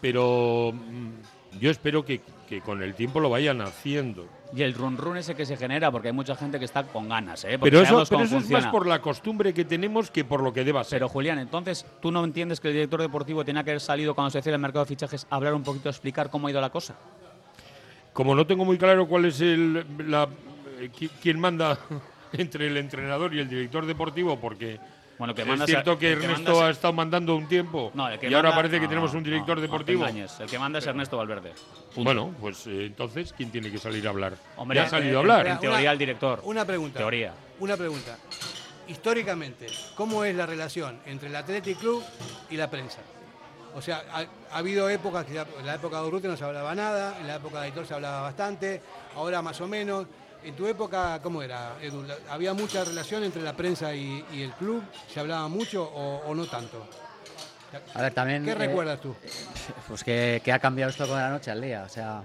Pero mm, yo espero que, que con el tiempo lo vayan haciendo. Y el run run ese que se genera, porque hay mucha gente que está con ganas, ¿eh? Porque Pero eso, pero eso es más por la costumbre que tenemos que por lo que deba ser. Pero Julián, entonces, ¿tú no entiendes que el director deportivo tenía que haber salido cuando se cierra el mercado de fichajes a hablar un poquito, a explicar cómo ha ido la cosa? Como no tengo muy claro cuál es el, la, eh, qui- quién manda [laughs] entre el entrenador y el director deportivo, porque Bueno, que es manda cierto es- que el que Ernesto manda es- ha estado mandando un tiempo No, el que y ahora manda- parece que no, tenemos un director no, deportivo. engañes. El que manda es Ernesto Valverde. Punto. Bueno, pues eh, entonces, ¿quién tiene que salir a hablar? Hombre, ya ha salido eh, a hablar. En teoría, el director. Una pregunta. Teoría. Una pregunta. Históricamente, ¿cómo es la relación entre el Athletic Club y la prensa? O sea, ha, ha habido épocas que en la época de Urrutia no se hablaba nada, en la época de Aitor se hablaba bastante, ahora más o menos. En tu época, ¿cómo era, Edu? ¿Había mucha relación entre la prensa y, y el club? ¿Se hablaba mucho o, o no tanto? A ver, también. ¿Qué eh, recuerdas tú? [laughs] Pues que, que ha cambiado esto con la noche al día. O sea,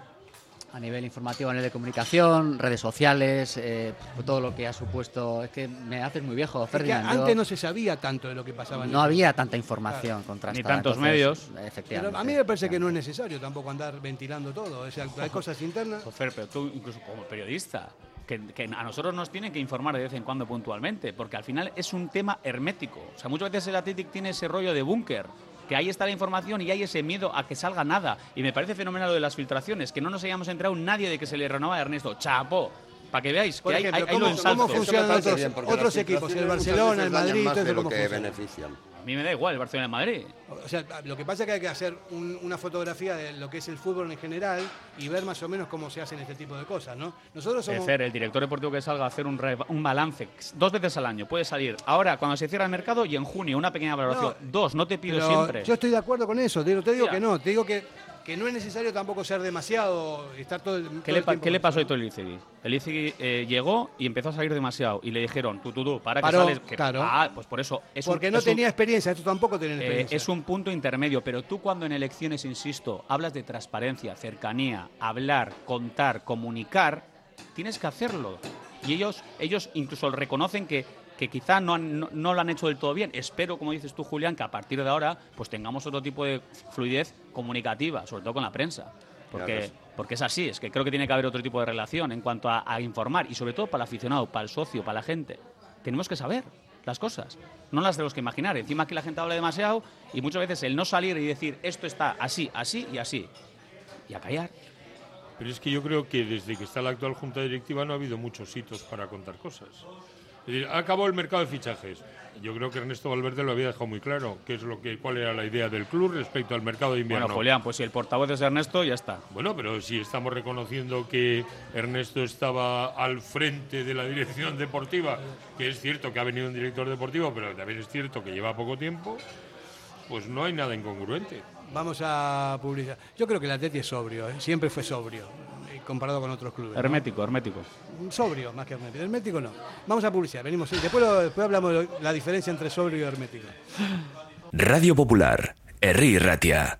a nivel informativo, a nivel de comunicación, redes sociales, eh, todo lo que ha supuesto. Es que me haces muy viejo, Es que Ferdinand. yo- antes no se sabía tanto de lo que pasaba. en no el había tanta información contrastada. Ni tantos entonces, medios. Efectivamente. Pero a mí me parece que no es necesario tampoco andar ventilando todo. O sea, hay cosas internas. Joder, pero tú, incluso como periodista, que, que a nosotros nos tienen que informar de vez en cuando puntualmente, porque al final es un tema hermético. O sea, muchas veces el Athletic tiene ese rollo de búnker, que ahí está la información y hay ese miedo a que salga nada. Y me parece fenomenal lo de las filtraciones, que no nos hayamos enterado nadie de que se le renovaba a Ernesto. ¡Chapo! Para que veáis Por hay, ejemplo, hay- ¿cómo- cómo funcionan otros- equipos, el Barcelona, el Madrid, benefician. A mí me da igual el Barcelona el Madrid. O sea, lo que pasa es que hay que hacer un- una fotografía de lo que es el fútbol en general y ver más o menos cómo se hacen este tipo de cosas, ¿no? Nosotros somos... El director deportivo que salga a hacer un, re- un balance dos veces al año. Puede salir ahora cuando se cierra el mercado y en junio una pequeña valoración. dos, no te pido siempre. Yo estoy de acuerdo con eso, te digo, te digo Mira. que no, te digo que, que no es necesario tampoco ser demasiado, estar todo el, todo ¿Qué le, el pa- tiempo qué le pasó a Ito Elizegui? Elizegui eh, llegó y empezó a salir demasiado y le dijeron, tú, tú, tú, para Paró, que sales. que- claro. Ah, pues por eso. Es un- Porque no es un- tenía experiencia, esto tampoco tiene eh, experiencia. es un punto intermedio, pero tú cuando en elecciones, insisto, hablas de transparencia, cercanía, hablar, contar, comunicar, tienes que hacerlo. Y ellos, ellos incluso reconocen que, que quizá no, han- no, no lo han hecho del todo bien. Espero, como dices tú, Julián, que a partir de ahora pues tengamos otro tipo de fluidez comunicativa, sobre todo con la prensa. Porque, porque es así, es que creo que tiene que haber otro tipo de relación en cuanto a, a informar y sobre todo para el aficionado, para el socio, para la gente. Tenemos que saber las cosas, no las tenemos que imaginar. Encima que la gente habla demasiado y muchas veces el no salir y decir esto está así, así y así. Y a callar. Pero es que yo creo que desde que está la actual Junta Directiva no ha habido muchos hitos para contar cosas. Es decir, acabó el mercado de fichajes. Yo creo que Ernesto Valverde lo había dejado muy claro, qué es lo que, cuál era la idea del club respecto al mercado de invierno. Bueno, Julián, pues si el portavoz es Ernesto, ya está. Bueno, pero si estamos reconociendo que Ernesto estaba al frente de la dirección deportiva, que es cierto que ha venido un director deportivo, pero también es cierto que lleva poco tiempo, pues no hay nada incongruente. Vamos a publicar. Yo creo que el Atleti es sobrio, ¿eh? siempre fue sobrio, comparado con otros clubes. ¿no? Hermético, hermético. Sobrio, más que hermético. Hermético no. Vamos a publicidad, venimos. Después, lo- después hablamos de la diferencia entre sobrio y hermético. Radio Popular, Herri Ratia.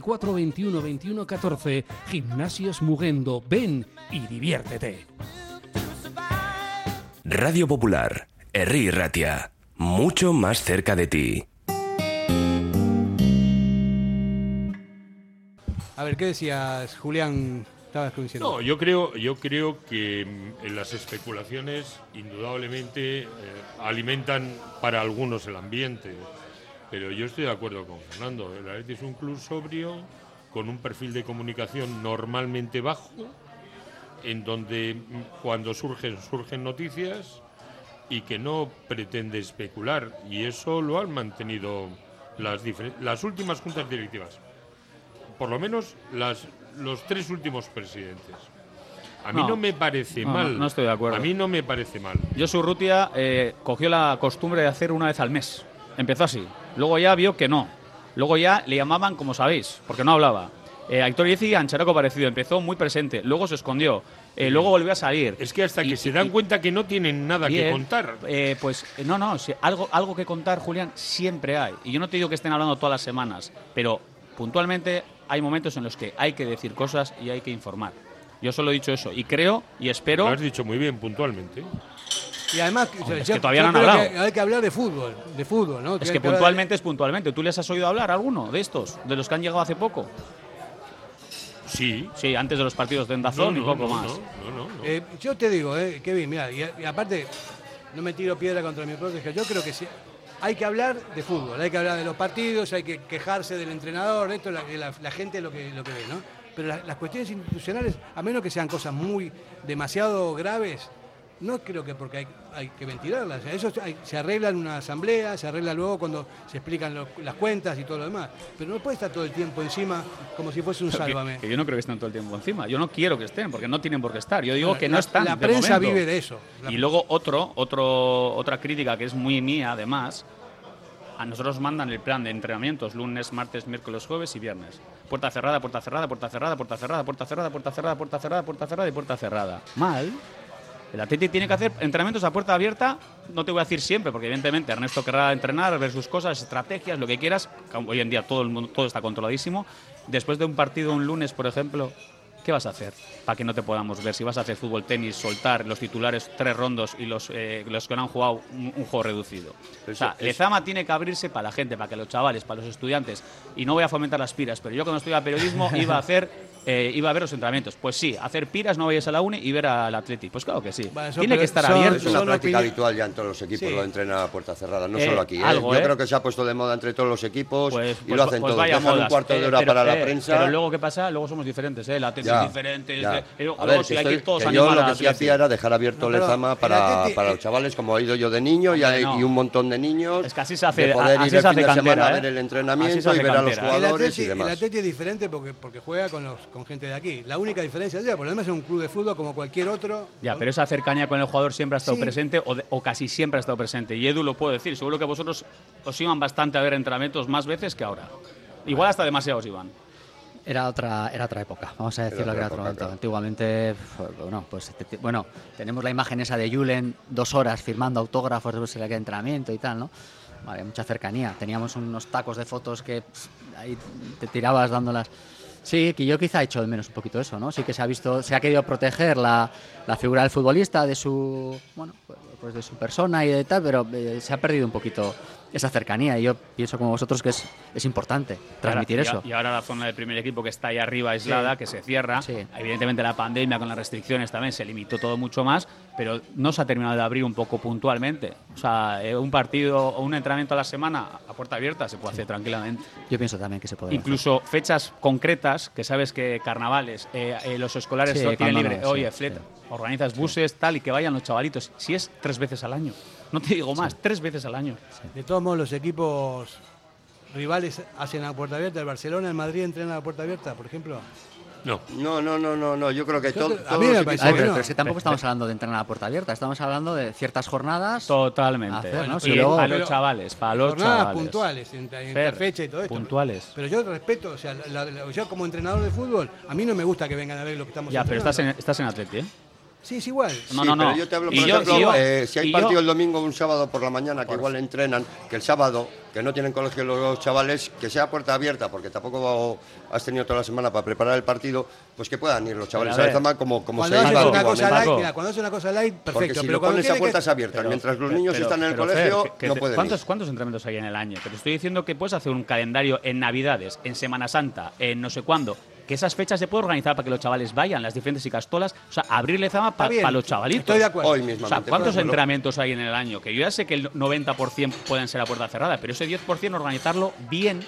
944 21 21 14. Gimnasios Mugendo. Ven y diviértete. Radio Popular, Herri Ratia, mucho más cerca de ti. A ver, ¿qué decías, Julián? Estabas diciendo. No, yo creo, yo creo que mm, en las especulaciones indudablemente eh, alimentan para algunos el ambiente. Pero yo estoy de acuerdo con Fernando. El Atleti es un club sobrio, con un perfil de comunicación normalmente bajo, en donde cuando surgen, surgen noticias y que no pretende especular. Y eso lo han mantenido las, las últimas juntas directivas. Por lo menos las, los tres últimos presidentes. A mí no, No. me parece No, no, mal. no estoy de acuerdo. A mí no me parece mal. Josu Rutia eh, cogió la costumbre de hacer una vez al mes. Empezó así. Luego ya vio que no. Luego ya le llamaban, como sabéis, porque no hablaba. Eh, a Héctor Yezi, Ancharaco parecido. Empezó muy presente. Luego se escondió. Eh, luego volvió a salir. Es que hasta que se dan cuenta que no tienen nada que contar. Eh, pues eh, no, no, si algo, algo que contar, Julián, siempre hay. Y yo no te digo que estén hablando todas las semanas, pero puntualmente hay momentos en los que hay que decir cosas y hay que informar. Yo solo he dicho eso y creo y espero. Lo has dicho muy bien, puntualmente. Y además, Hombre, es yo- que todavía yo no han creo hablado. que hay que hablar de fútbol, de fútbol, ¿no? Es Hay que hablar de- puntualmente es puntualmente. ¿Tú les has oído hablar a alguno de estos? ¿De los que han llegado hace poco? Sí. Sí, antes de los partidos de Endazón No, y poco no, más. no, no, no. Eh, yo te digo, eh, Kevin, mira, y, y aparte, no me tiro piedra contra mi propio yo creo que sí, hay que hablar de fútbol, hay que hablar de los partidos, hay que quejarse del entrenador, esto la, la, la gente lo que, lo que ve, ¿no? Pero la- las cuestiones institucionales, a menos que sean cosas muy demasiado graves, no creo que porque hay, hay que ventilarlas. Eso hay- se arregla en una asamblea, se arregla luego cuando se explican lo- las cuentas y todo lo demás. Pero no puede estar todo el tiempo encima como si fuese un Pero sálvame. Que, yo no creo que estén todo el tiempo encima. Yo no quiero que estén, porque no tienen por qué estar. Yo digo que no la- están. la de prensa momento. vive de eso. La- Y luego otro, otro, otra crítica que es muy mía, además. A nosotros mandan el plan de entrenamientos lunes, martes, miércoles, jueves y viernes. Puerta cerrada, puerta cerrada, puerta cerrada, puerta cerrada, puerta cerrada, puerta cerrada, puerta cerrada, puerta cerrada y puerta cerrada. Mal. El Atleti tiene que hacer entrenamientos a puerta abierta, no te voy a decir siempre, porque evidentemente Ernesto querrá entrenar, ver sus cosas, estrategias, lo que quieras. Hoy en día todo el mundo, todo está controladísimo. Después de un partido un lunes, por ejemplo, ¿qué vas a hacer para que no te podamos ver? Si vas a hacer fútbol, tenis, soltar los titulares tres rondos y los, eh, los que no han jugado un, un juego reducido. o sea, Eso- Lezama tiene que abrirse para la gente, para que los chavales, para los estudiantes. Y no voy a fomentar las piras, pero yo cuando estudiaba periodismo [laughs] iba a hacer eh, iba a ver los entrenamientos. Pues sí, hacer piras, no vayas a la uni y ver al Atleti. Pues claro que sí. Tiene que estar son- abierto. Es una práctica habitual ya en todos los equipos, Sí. lo de entrenar a puerta cerrada, no Eh, solo aquí. ¿eh? algo, Yo ¿eh? creo que se ha puesto de moda entre todos los equipos Pues, y pues- lo hacen pues todos. vaya Dejan un cuarto de Eh, hora pero- para la prensa. Pero luego, ¿qué pasa? Luego somos diferentes, ¿eh? El Atleti es diferente. ya. es de- luego, A ver, si hay que estoy- ir todos que yo lo que sí hacía era dejar abierto Lezama el para, Atleti- para los chavales, como he ido yo de niño y, hay- no. y un montón de niños. Es que así se hace- de poder así ir se el hace fin de semana a ver el entrenamiento y ver a los. El jugadores Atleti, y el demás. Atleti es diferente porque, porque juega con, los, con gente de aquí. La única diferencia es ella, por lo demás es un club de fútbol como cualquier otro. Ya, pero esa cercanía con el jugador siempre ha estado Sí. presente o, de- o casi siempre ha estado presente. Y Edu lo puedo decir, seguro que vosotros os iban bastante a ver entrenamientos más veces que ahora. Igual hasta demasiados iban. Era otra, era otra época, vamos a decirlo que era otro momento. claro. Antiguamente, bueno, pues bueno, tenemos la imagen esa de Julen dos horas firmando autógrafos después de entrenamiento y tal, ¿no? Vale, mucha cercanía. Teníamos unos tacos de fotos que pss, ahí te tirabas dándolas. Sí, que yo quizá he hecho de menos un poquito eso, ¿no? Sí que se ha visto, se ha querido proteger la, figura del futbolista, de su, bueno, pues- pues de su persona y de tal, pero eh, se ha perdido un poquito esa cercanía. Y yo pienso como vosotros que es, es importante transmitir ahora- eso. Y, ahora la zona del primer equipo que está ahí arriba aislada, que se cierra. Evidentemente la pandemia con las restricciones también se limitó todo mucho más, pero no se ha terminado de abrir un poco puntualmente. O sea, eh, un partido o un entrenamiento a la semana a puerta abierta se puede hacer tranquilamente. Yo pienso también que se puede. Incluso fechas concretas, que sabes que carnavales, eh, eh, los escolares Sí, lo tienen libre. no, sí, Oye, Flet, organizas buses, tal, y que vayan los chavalitos. Si es tres veces al año. No te digo más, tres veces al año. De todos modos, los equipos rivales hacen a puerta abierta. El Barcelona, el Madrid entrenan a puerta abierta, por ejemplo. No. No, no, no, no, no. Yo creo que todo, a mí me parece Ay, pero, pero es que tampoco estamos hablando de entrenar a puerta abierta, estamos hablando de ciertas jornadas. Totalmente. hacer, ¿no? Y Si luego- para los pero- chavales, para los jornadas chavales. puntuales, entre, fecha y todo esto. puntuales. Pero yo respeto, o sea, la- la- yo como entrenador de fútbol, a mí no me gusta que vengan a ver lo que estamos Ya, pero estás en, estás en Atleti, ¿eh? Sí, es igual. No, Sí, no, no. pero yo te hablo, por ejemplo, yo- eh, si hay yo- partido el domingo o un sábado por la mañana, que igual entrenan, que el sábado, que no tienen colegio los chavales, que sea puerta abierta, porque tampoco has tenido toda la semana para preparar el partido, pues que puedan ir los chavales Pero a la zama como, como Cuando se haces iba una cosa light, mira, cuando haces una cosa light, perfecto. Porque si pero lo cuando pones a tiene que- puertas abiertas, Pero- mientras los pero- niños pero- están en el pero, colegio, Fer, que- que no pueden ¿cuántos, ir. ¿Cuántos entrenamientos hay en el año? Te lo estoy diciendo que puedes hacer un calendario en Navidades, en Semana Santa, en no sé cuándo. Que esas fechas se puede organizar para que los chavales vayan, las diferentes icastolas. O sea, abrirle zama para los chavalitos. estoy de acuerdo. Hoy O sea. ¿cuántos entrenamientos hay en el año? Que yo ya sé que el 90% pueden ser a puerta cerrada, pero ese 10% organizarlo bien.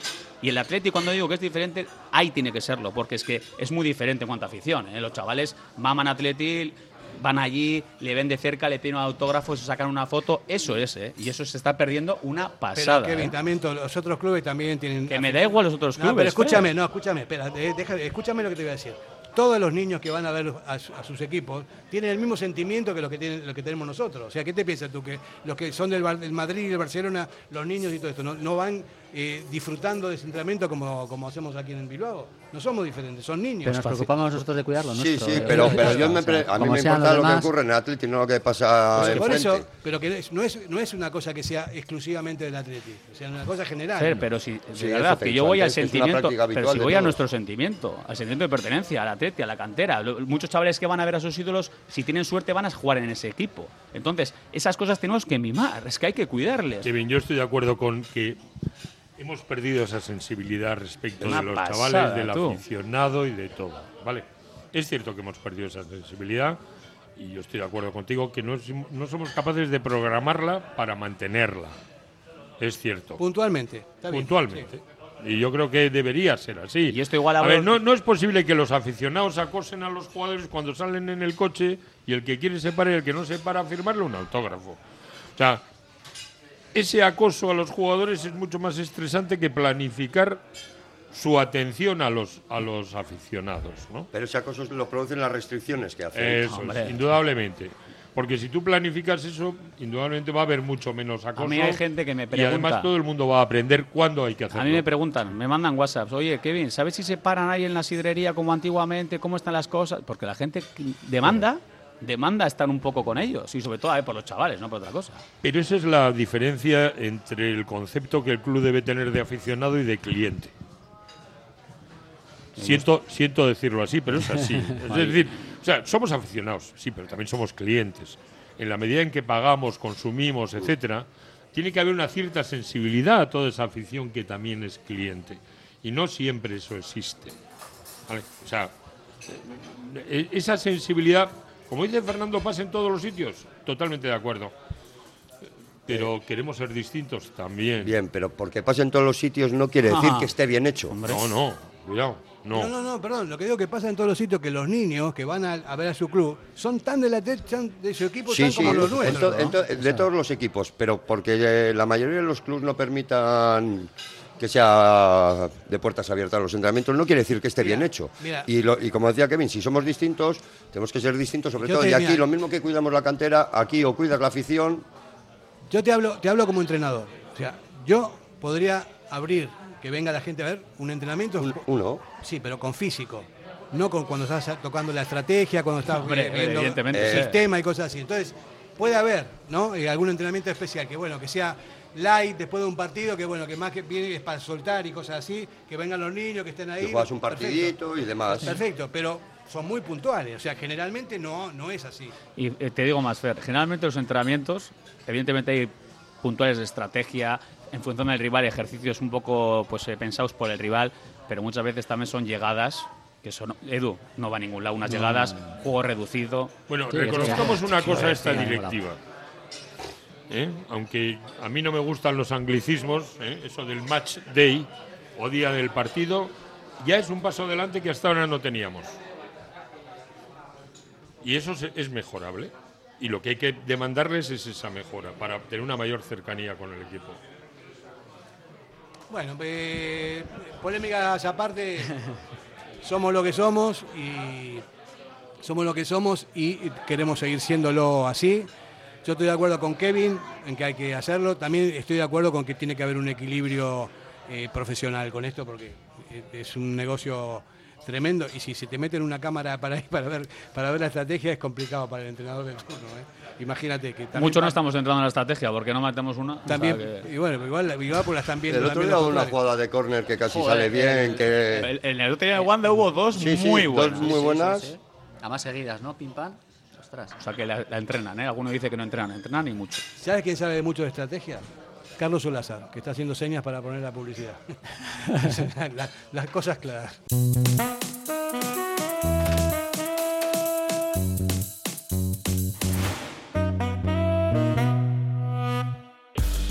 Y el Atleti, cuando digo que es diferente, ahí tiene que serlo, porque es que es muy diferente en cuanto a afición. ¿eh? Los chavales maman Atleti, van allí, le ven de cerca, le piden un autógrafo, se sacan una foto. Eso es, ¿eh? Y eso se está perdiendo una Pero pasada. Kevin, ¿eh? también los otros clubes también tienen. Que me da igual los otros No, clubes. pero escúchame, Fer. no, escúchame, espera, de- deja- escúchame lo que te voy a decir. Todos los niños que van a ver a, su- a sus equipos tienen el mismo sentimiento que los que tienen, lo que tenemos nosotros. O sea, ¿qué te piensas tú? Que los que son del Madrid y del Barcelona, los niños y todo esto, no, no van eh, disfrutando de ese entrenamiento como, como hacemos aquí en Bilbao. No somos diferentes, son niños. Pero nos preocupamos nosotros de cuidarlo. Sí, nuestro, sí, de- pero, pero yo me pre- a mí me importa lo que ocurre en Atleti, no lo que pasa Pues por eso, pero que no es, no es una cosa que sea exclusivamente del Atleti, o sea, una cosa general. Fer, pero si, de Sí, verdad, que yo voy al sentimiento, pero si voy a nuestro sentimiento, al sentimiento de pertenencia, al Atleti, a la cantera. Muchos chavales que van a ver a sus ídolos, si tienen suerte, van a jugar en ese equipo. Entonces, esas cosas tenemos que mimar, es que hay que cuidarles. Kevin, yo estoy de acuerdo con que hemos perdido esa sensibilidad respecto Una de los pasada, chavales, del tú. aficionado y de todo. ¿vale? Es cierto que hemos perdido esa sensibilidad y yo estoy de acuerdo contigo que no, no somos capaces de programarla para mantenerla. Es cierto. Puntualmente. está bien, Puntualmente. Y yo creo que debería ser así. Y esto igual a hablo- ver, no, no es posible que los aficionados acosen a los jugadores cuando salen en el coche y el que quiere se para y el que no se para a firmarle un autógrafo. O sea, ese acoso a los jugadores es mucho más estresante que planificar su atención a los, a los aficionados, ¿no? Pero ese acoso lo producen las restricciones que hacen. Eso es, indudablemente. Porque si tú planificas eso, indudablemente va a haber mucho menos acoso. A mí hay gente que me Y pregunta. además todo el mundo va a aprender cuándo hay que hacerlo. A mí me preguntan, me mandan WhatsApps, oye, Kevin, ¿sabes si se paran ahí en la sidrería como antiguamente? ¿Cómo están las cosas? Porque la gente demanda, demanda estar un poco con ellos, y sobre todo eh, por los chavales, no por otra cosa. Pero esa es la diferencia entre el concepto que el club debe tener de aficionado y de cliente. Siento, siento decirlo así, pero es así. [laughs] Es decir, o sea, somos aficionados, sí, pero también somos clientes. En la medida en que pagamos, consumimos, etcétera, tiene que haber una cierta sensibilidad a toda esa afición que también es cliente. Y no siempre eso existe. ¿vale? O sea, eh, esa sensibilidad, como dice Fernando, pasa en todos los sitios. Totalmente de acuerdo. Pero queremos ser distintos también. Bien, pero porque pasa en todos los sitios no quiere decir Ajá. que esté bien hecho. No, no, cuidado. No. No, no, no, perdón. Lo que digo que pasa en todos los sitios que los niños que van a, a ver a su club son tan de, la, tan de su equipo Sí, tan sí, como los nuestros. to- ¿no? en to- de todos los equipos, pero porque eh, la mayoría de los clubes no permitan que sea de puertas abiertas los entrenamientos, no quiere decir que esté bien hecho. mira. Y, lo- y como decía Kevin, si somos distintos, tenemos que ser distintos sobre Yo todo. te- y aquí mira. lo mismo que cuidamos la cantera, aquí o cuidas la afición. Yo te hablo, te hablo como entrenador. O sea, yo podría abrir que venga la gente a ver un entrenamiento. Uno. Sí, pero con físico. No con cuando estás tocando la estrategia, cuando estás Hombre, viendo evidentemente, el sistema y cosas así. Entonces, puede haber, ¿no? Eh, algún entrenamiento especial que bueno, que sea light después de un partido, que bueno, que más que viene es para soltar y cosas así, que vengan los niños, que estén ahí. Y juegas un Perfecto. partidito y demás. Perfecto, pero son muy puntuales. O sea, generalmente no, no es así. Y eh, te digo más, Fer, generalmente los entrenamientos, evidentemente hay puntuales de estrategia, en función del rival, ejercicios un poco pues eh, pensados por el rival, pero muchas veces también son llegadas que son Edu no va a ningún lado unas No. llegadas juego reducido Bueno, Sí, reconozcamos una cosa a esta directiva. ¿Eh? Aunque a mí no me gustan los anglicismos, ¿eh? eso del match day o día del partido, ya es un paso adelante que hasta ahora no teníamos. Y eso es mejorable. Y lo que hay que demandarles es esa mejora para tener una mayor cercanía con el equipo. Bueno, eh, polémicas aparte, somos lo que somos y somos lo que somos y queremos seguir siéndolo así. Yo estoy de acuerdo con Kevin en que hay que hacerlo. También estoy de acuerdo con que tiene que haber un equilibrio eh, profesional con esto porque eh, es un negocio tremendo y si se te meten una cámara para ahí para ver para ver la estrategia es complicado para el entrenador del turno. ¿eh? Imagínate que también mucho no estamos entrando en la estrategia porque no matemos una O sea también que- y bueno igual igual pues la están viendo El otro día una jugada de córner que casi Joder, sale bien, el- que... el- en el otro día de Wanda hubo dos Sí, sí, muy dos buenas muy Sí, sí, buenas. sí, sí. Además seguidas, ¿no? Pim pam. O sea que la, entrenan ¿eh? alguno dice que no entrenan entrenan y mucho ¿Sabes quién sabe mucho de estrategia? Carlos Solazar, que está haciendo señas para poner la publicidad. La- [laughs] las cosas claras.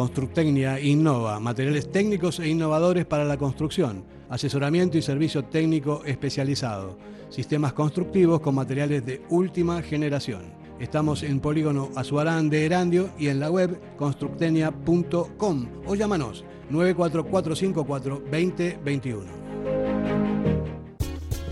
Constructecnia innova, materiales técnicos e innovadores para la construcción, asesoramiento y servicio técnico especializado, sistemas constructivos con materiales de última generación. Estamos en Polígono Azuarán de Erandio y en la web constructenia.com o llámanos 94454 2021.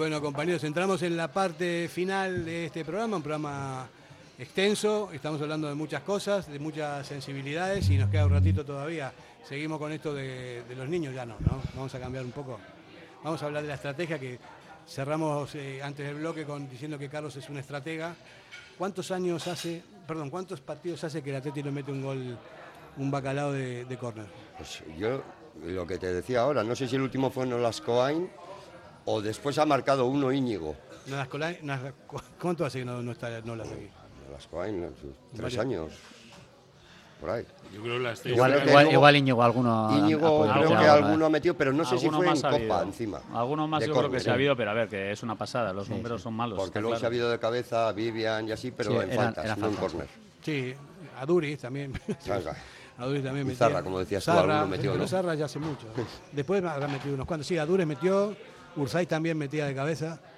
Bueno, compañeros, entramos en la parte final de este programa, un programa extenso, estamos hablando de muchas cosas, de muchas sensibilidades y nos queda un ratito todavía. Seguimos con esto de, los niños, ya no, ¿no? Vamos a cambiar un poco. Vamos a hablar de la estrategia que cerramos eh, antes del bloque con, diciendo que Carlos es un estratega. ¿Cuántos años hace, perdón, cuántos partidos hace que el Atleti le mete un gol, un bacalao de, de córner? Pues yo, lo que te decía ahora, no sé si el último fue Nolascoain o después ha marcado uno Íñigo. ¿Cuánto hace que no, no está no sé, tres Varios. años. Por ahí. Yo creo que la Igual, que igual, Íñigo alguno. ha- Íñigo ha creo que alguna. alguno ha metido, pero no sé si Alguno fue en más ha Copa habido. encima. Alguno más de yo creo que córner. se ha habido, pero a ver, que es una pasada. Los Sí, números sí. son malos. Porque está luego se ha claro. habido de cabeza Vivian y así, pero Sí, en eran- faltas, eran no en faltas. córner. Sí, a Duris también. [laughs] Salga. A también Y metía. Zarra, como decías tú, alguno metió, pero ¿no? Zarra ya hace mucho. Después habrá metido unos cuantos. Sí, a Dures metió, Ursay también metía de cabeza. [laughs]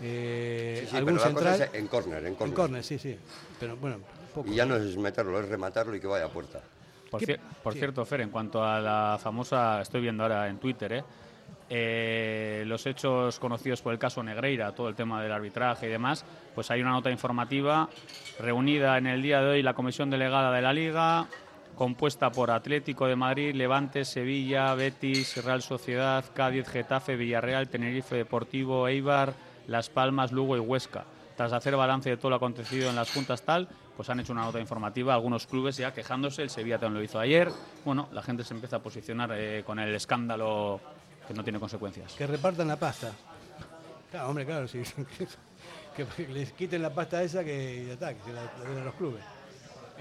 Eh, Sí, sí, algún pero la cosa central. es en córner, en En córner. córner, sí, sí. Pero bueno, poco. Y ya no es meterlo, es rematarlo y que vaya a puerta. Por, ¿Qué- cier- por sí. cierto, Fer, en cuanto a la famosa, estoy viendo ahora en Twitter, ¿eh? eh, los hechos conocidos por el caso Negreira, todo el tema del arbitraje y demás, pues hay una nota informativa reunida en el día de hoy la comisión delegada de la Liga, compuesta por Atlético de Madrid, Levante, Sevilla, Betis, Real Sociedad, Cádiz, Getafe, Villarreal, Tenerife Deportivo, Eibar, Las Palmas, Lugo y Huesca. Tras hacer balance de todo lo acontecido en las juntas tal, pues han hecho una nota informativa, algunos clubes ya quejándose, el Sevilla también lo hizo ayer. Bueno, la gente se empieza a posicionar eh, con el escándalo que no tiene consecuencias. Que repartan la pasta. Claro, hombre, claro, sí. [laughs] que, les quiten la pasta esa que ya está, que se la den a los clubes.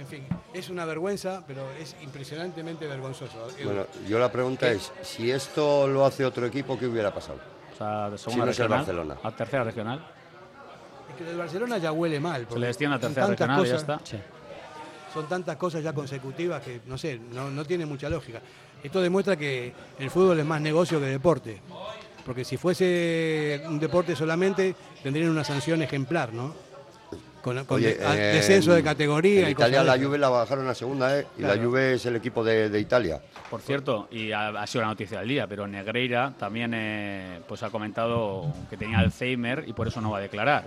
En fin, es una vergüenza, pero es impresionantemente vergonzoso. Bueno, yo la pregunta es, si esto lo hace otro equipo, ¿qué hubiera pasado? O sea, de Si no es el regional Barcelona. a tercera regional. Es que el Barcelona ya huele mal. Se le desciende a tercera regional y ya está. Son tantas cosas ya consecutivas que, no sé, no, no tiene mucha lógica. Esto demuestra que el fútbol es más negocio que deporte. Porque si fuese un deporte solamente, tendrían una sanción ejemplar, ¿no? Con, con Oye, de- a- en- descenso de categoría En y Italia la. Juve la bajaron a segunda, ¿eh? Y la. Juve es el equipo de, de Italia. Por cierto, y ha, ha sido la noticia del día, pero Negreira también eh, pues ha comentado que tenía Alzheimer y por eso no va a declarar.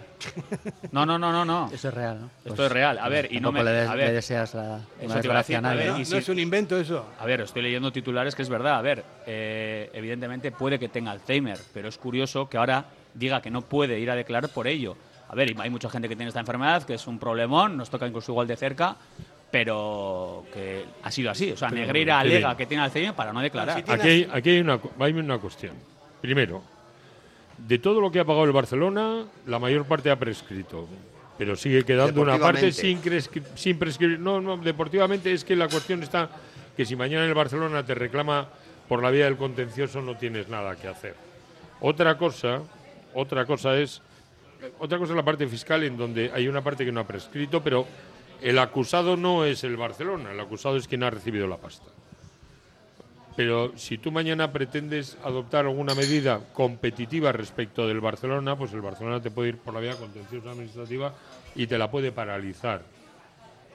No, no, no, no, no. Eso es real, ¿no? Esto Pues, es real. A ver, y no me tampoco le des- a ver, le deseas la- una iba a ver, ¿no? y ¿No si- es un invento eso? A ver, estoy leyendo titulares que es verdad. A ver, eh, evidentemente puede que tenga Alzheimer, pero es curioso que ahora diga que no puede ir a declarar por ello. A ver, hay mucha gente que tiene esta enfermedad, que es un problemón, nos toca incluso igual de cerca, pero que ha sido así. O sea, Pero, Negreira alega bien. que tiene Alzheimer para no declarar. Aquí hay, aquí hay una, hay una cuestión. Primero, de todo lo que ha pagado el Barcelona, la mayor parte ha prescrito. Pero sigue quedando una parte sin prescribir. No, no, deportivamente es que la cuestión está que si mañana el Barcelona te reclama por la vía del contencioso no tienes nada que hacer. Otra cosa, otra cosa es otra cosa es la parte fiscal en donde hay una parte que no ha prescrito, pero el acusado no es el Barcelona, el acusado es quien ha recibido la pasta. Pero si tú mañana pretendes adoptar alguna medida competitiva respecto del Barcelona, pues el Barcelona te puede ir por la vía contenciosa administrativa y te la puede paralizar.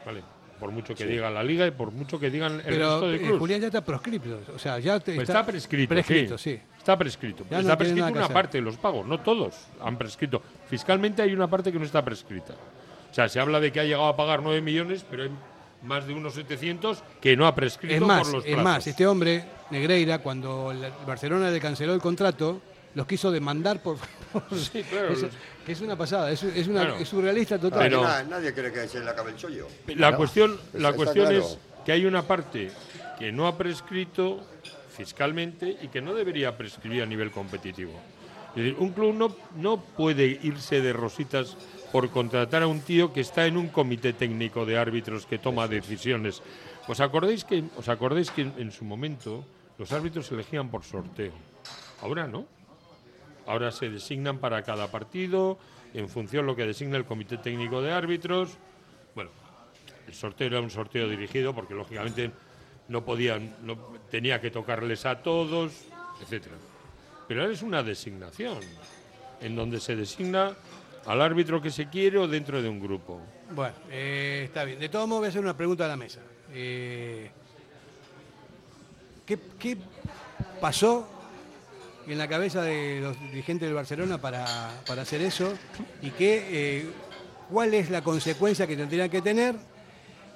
¿Vale? Por mucho que Sí. diga la liga y por mucho que digan el Pero resto de eh, clubes. Julián ya está proscripto. O sea, ya te- Pues está, prescrito, prescrito, sí. sí. Está prescrito. Ya está prescrito una hacer. parte de los pagos, no todos han prescrito. Fiscalmente hay una parte que no está prescrita. O sea, se habla de que ha llegado a pagar 9 millones, pero hay más de unos 700 que no ha prescrito Es más, por los es plazos. más, este hombre, Negreira, cuando el Barcelona le canceló el contrato, los quiso demandar por... por- [laughs] Sí, claro, es, los- que es una pasada, es, es una, Claro. es surrealista total. Pero, nadie quiere que se le acabe el chollo. La cuestión, Pues la cuestión claro. es que hay una parte que no ha prescrito fiscalmente y que no debería prescribir a nivel competitivo. Es decir, un club no, no puede irse de rositas por contratar a un tío que está en un comité técnico de árbitros que toma decisiones. ¿Os acordáis que, os acordáis que en, en su momento los árbitros se elegían por sorteo? Ahora no. Ahora se designan para cada partido en función de lo que designa el comité técnico de árbitros. Bueno, el sorteo era un sorteo dirigido porque lógicamente no podían, no, tenía que tocarles a todos, etcétera. Pero ahora es una designación en donde se designa al árbitro que se quiere o dentro de un grupo. Bueno, eh, está bien. De todos modos, voy a hacer una pregunta a la mesa. Eh, ¿qué, qué pasó en la cabeza de los dirigentes del Barcelona para, para hacer eso? ¿Y qué, eh, cuál es la consecuencia que tendrían que tener?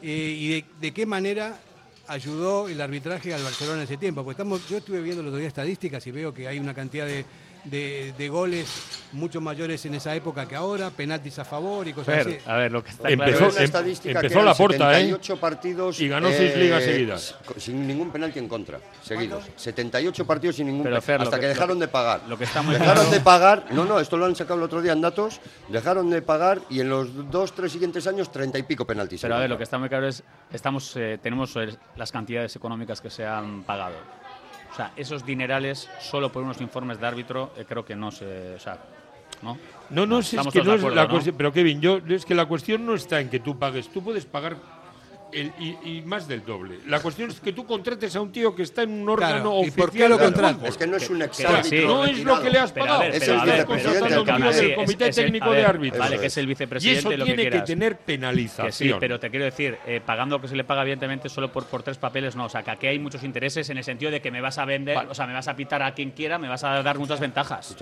Eh, ¿Y de, qué manera ayudó el arbitraje al Barcelona en ese tiempo? Porque estamos, yo estuve viendo el otro día estadísticas y veo que hay una cantidad de, de- de goles mucho mayores en esa época que ahora, penaltis a favor y cosas Fer, así. a ver, lo que está Empezó- claro estadística empezó que eran la Porta, ¿eh? 78 partidos Y ganó seis ligas eh, seguidas. Sin ningún penalti en contra, seguidos. 78 partidos sin ningún Pero, penalti. Fer, Hasta que- dejaron de pagar. lo que está muy dejaron claro- de pagar, no, no, esto lo han sacado el otro día en datos, dejaron de pagar y en los dos, tres siguientes años, 30 y pico penaltis. Pero a ver, lo que está muy claro es, estamos, eh, tenemos eh, las cantidades económicas que se han pagado. O sea, esos dinerales solo por unos informes de árbitro eh, creo que no se... O sea, ¿no? No, no, si es que no es la ¿no? cuestión. Pero Kevin, yo es que la cuestión no está en que tú pagues. Tú puedes pagar el- y, y más del doble. La cuestión es que tú contrates a un tío que está en un órgano ¿y por qué oficial lo contratas? Es que no es un exárbitro sí. No es lo que le has pagado. ver, Es el vicepresidente del comité. Sí, comité es- es el- técnico de árbitros. Vale, que es el Y vicepresidente, eso lo que tiene que, tener Que penalización. sí, pero te quiero decir, eh, pagando lo que se le paga, evidentemente, solo por, por tres papeles, no. O sea, que aquí hay muchos intereses en el sentido de que me vas a vender, o sea, me vas a pitar a quien quiera, me vas a dar muchas ventajas.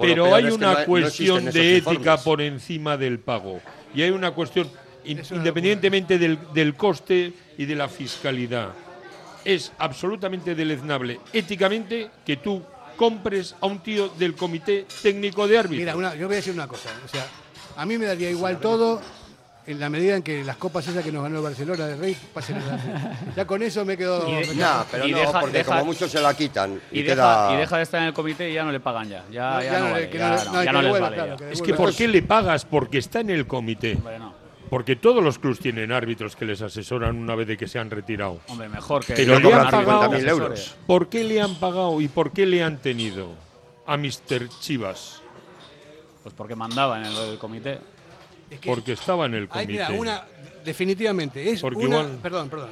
Pero hay es que una cuestión de ética por encima del pago. Y hay una cuestión, independientemente del, del coste y de la fiscalidad, es absolutamente deleznable éticamente que tú compres a un tío del comité técnico de árbitros. Mira, una- yo voy a decir una cosa. O sea, a mí me daría igual todo en la medida en que las copas esas que nos ganó el Barcelona de Rey pasen a la Ya con eso me quedo. Y de- Nah, pero Y no, deja- porque deja- como muchos se la quitan y, Y queda... deja, y deja de estar en el comité y ya no le pagan ya. Ya, No, les vale. claro, ya. que Es que ¿por qué le pagas? Porque está en el comité. Hombre, no. Porque todos los clubs tienen árbitros que les asesoran una vez de que se han retirado. Hombre, mejor que. Pero le han pagado 50.000 euros. ¿Por qué le han pagado y por qué le han tenido a Mr. Chivas? Pues porque mandaba en el, el comité. Es que Porque estaba en el hay, comité. mira, una, definitivamente, es Porque una. igual- Perdón, perdón.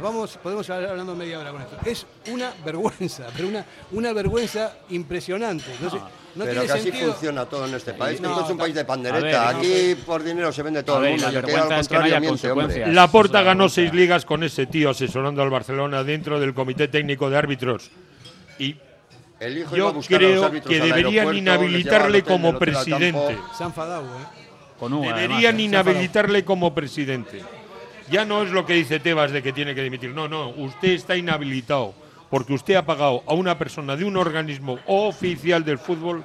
Vamos, podemos hablar hablando media hora con esto. Es una vergüenza, [laughs] pero una, una vergüenza impresionante. No, sé, no pero tiene que así sentido. funciona todo en este país. No, esto es un no. país de pandereta. ver, no, Aquí por dinero se vende todo ver, el mundo. la es que no miente. La Porta ganó seis ligas con ese tío asesorando al Barcelona dentro del comité técnico de árbitros. Y El hijo iba a yo buscar a los creo que deberían inhabilitarle hotel, como presidente. Se han enfadado, ¿eh? Con Deberían ¿eh? Inhabilitarle como presidente. Ya no es lo que dice Tebas de que tiene que dimitir. No, no, usted está inhabilitado porque usted ha pagado a una persona de un organismo oficial del fútbol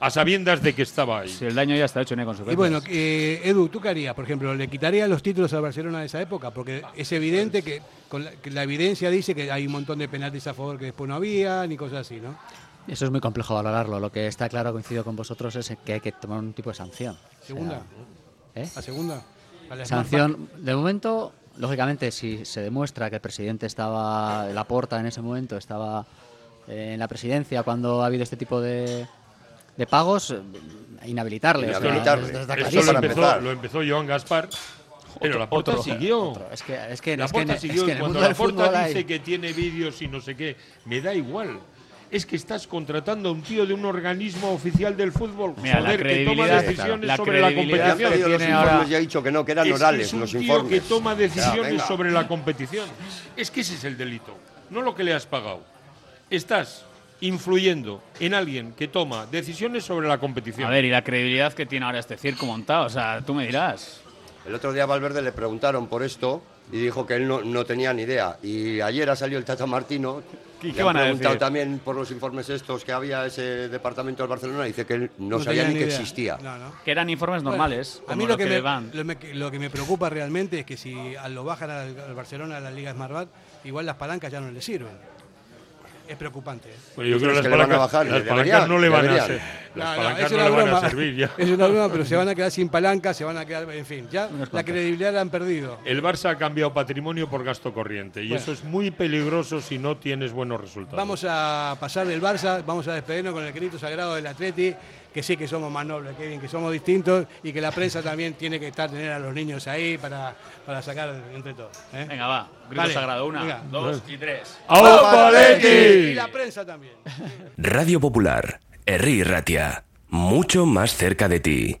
a sabiendas de que estaba ahí. Si el daño ya está hecho, no hay consecuencias. Y bueno, eh, Edu, ¿tú qué harías? Por ejemplo, ¿le quitaría los títulos al Barcelona de esa época? Porque es evidente que, con la, que la evidencia dice que hay un montón de penaltis a favor que después no había, ni cosas así, ¿no? Eso es muy complejo valorarlo. Lo que está claro, coincido con vosotros, es que hay que tomar un tipo de sanción. Segunda. ¿Eh? ¿A segunda? A la Sanción, de momento, lógicamente, si se demuestra que el presidente estaba, la porta en ese momento estaba eh, en la presidencia cuando ha habido este tipo de, de pagos, eh, inhabilitarle. o sea, Inhabilitarle. está Eso lo empezó, lo empezó Joan Gaspar, pero la Porta otro, siguió. otro. Es que, es que, La es que Porta es siguió que el cuando la Porta hay- dice que tiene vídeos y no sé qué, me da igual. Es que estás contratando a un tío de un organismo oficial del fútbol, Mira, joder, que toma decisiones la sobre la Ya competición. pedido los tiene informes ahora- y ha dicho que no, que eran Es orales es un los tío informes. que toma decisiones sobre la competición. Es que ese es el delito, no lo que le has pagado. Estás influyendo en alguien que toma decisiones sobre la competición. A ver, y la credibilidad que tiene ahora este circo montado, o sea, tú me dirás. El otro día a Valverde le preguntaron por esto y dijo que él no, no tenía ni idea. Y ayer ha salido el Tata Martino. ¿Qué- le qué han van a preguntado decir? también por los informes estos que había ese departamento del Barcelona. Dice que él no, No sabía ni ni que idea. existía. No, no. Que eran informes Bueno, normales, a mí lo lo que, que me, van. lo, me- lo que me preocupa realmente es que si lo bajan al, al Barcelona a la Liga Smartbat, igual las palancas ya no le sirven. Es preocupante. ¿eh? Bueno, yo ¿Tú creo que las palancas, bajar? las Deberían, palancas no le van a deberían. ser. Las No, palancas es no una le van a servir ya. Es una broma, pero se van a quedar sin palanca, se van a quedar, en fin, ya la credibilidad la han perdido. El Barça ha cambiado patrimonio por gasto corriente y Bueno. eso es muy peligroso si no tienes buenos resultados. Vamos a pasar del Barça, vamos a despedirnos con el grito sagrado del Atleti, que sí que somos más nobles, Kevin, que somos distintos y que la prensa también tiene que estar, tener a los niños ahí para, para sacar entre todos. ¿eh? Venga, va. Grito Vale, sagrado. Una, venga. dos y tres. Y la prensa también. Radio Popular, Herri Ratia, mucho más cerca de ti.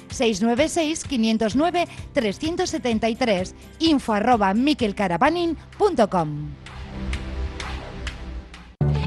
696-509-373. Info arroba miquelcaravaning.com.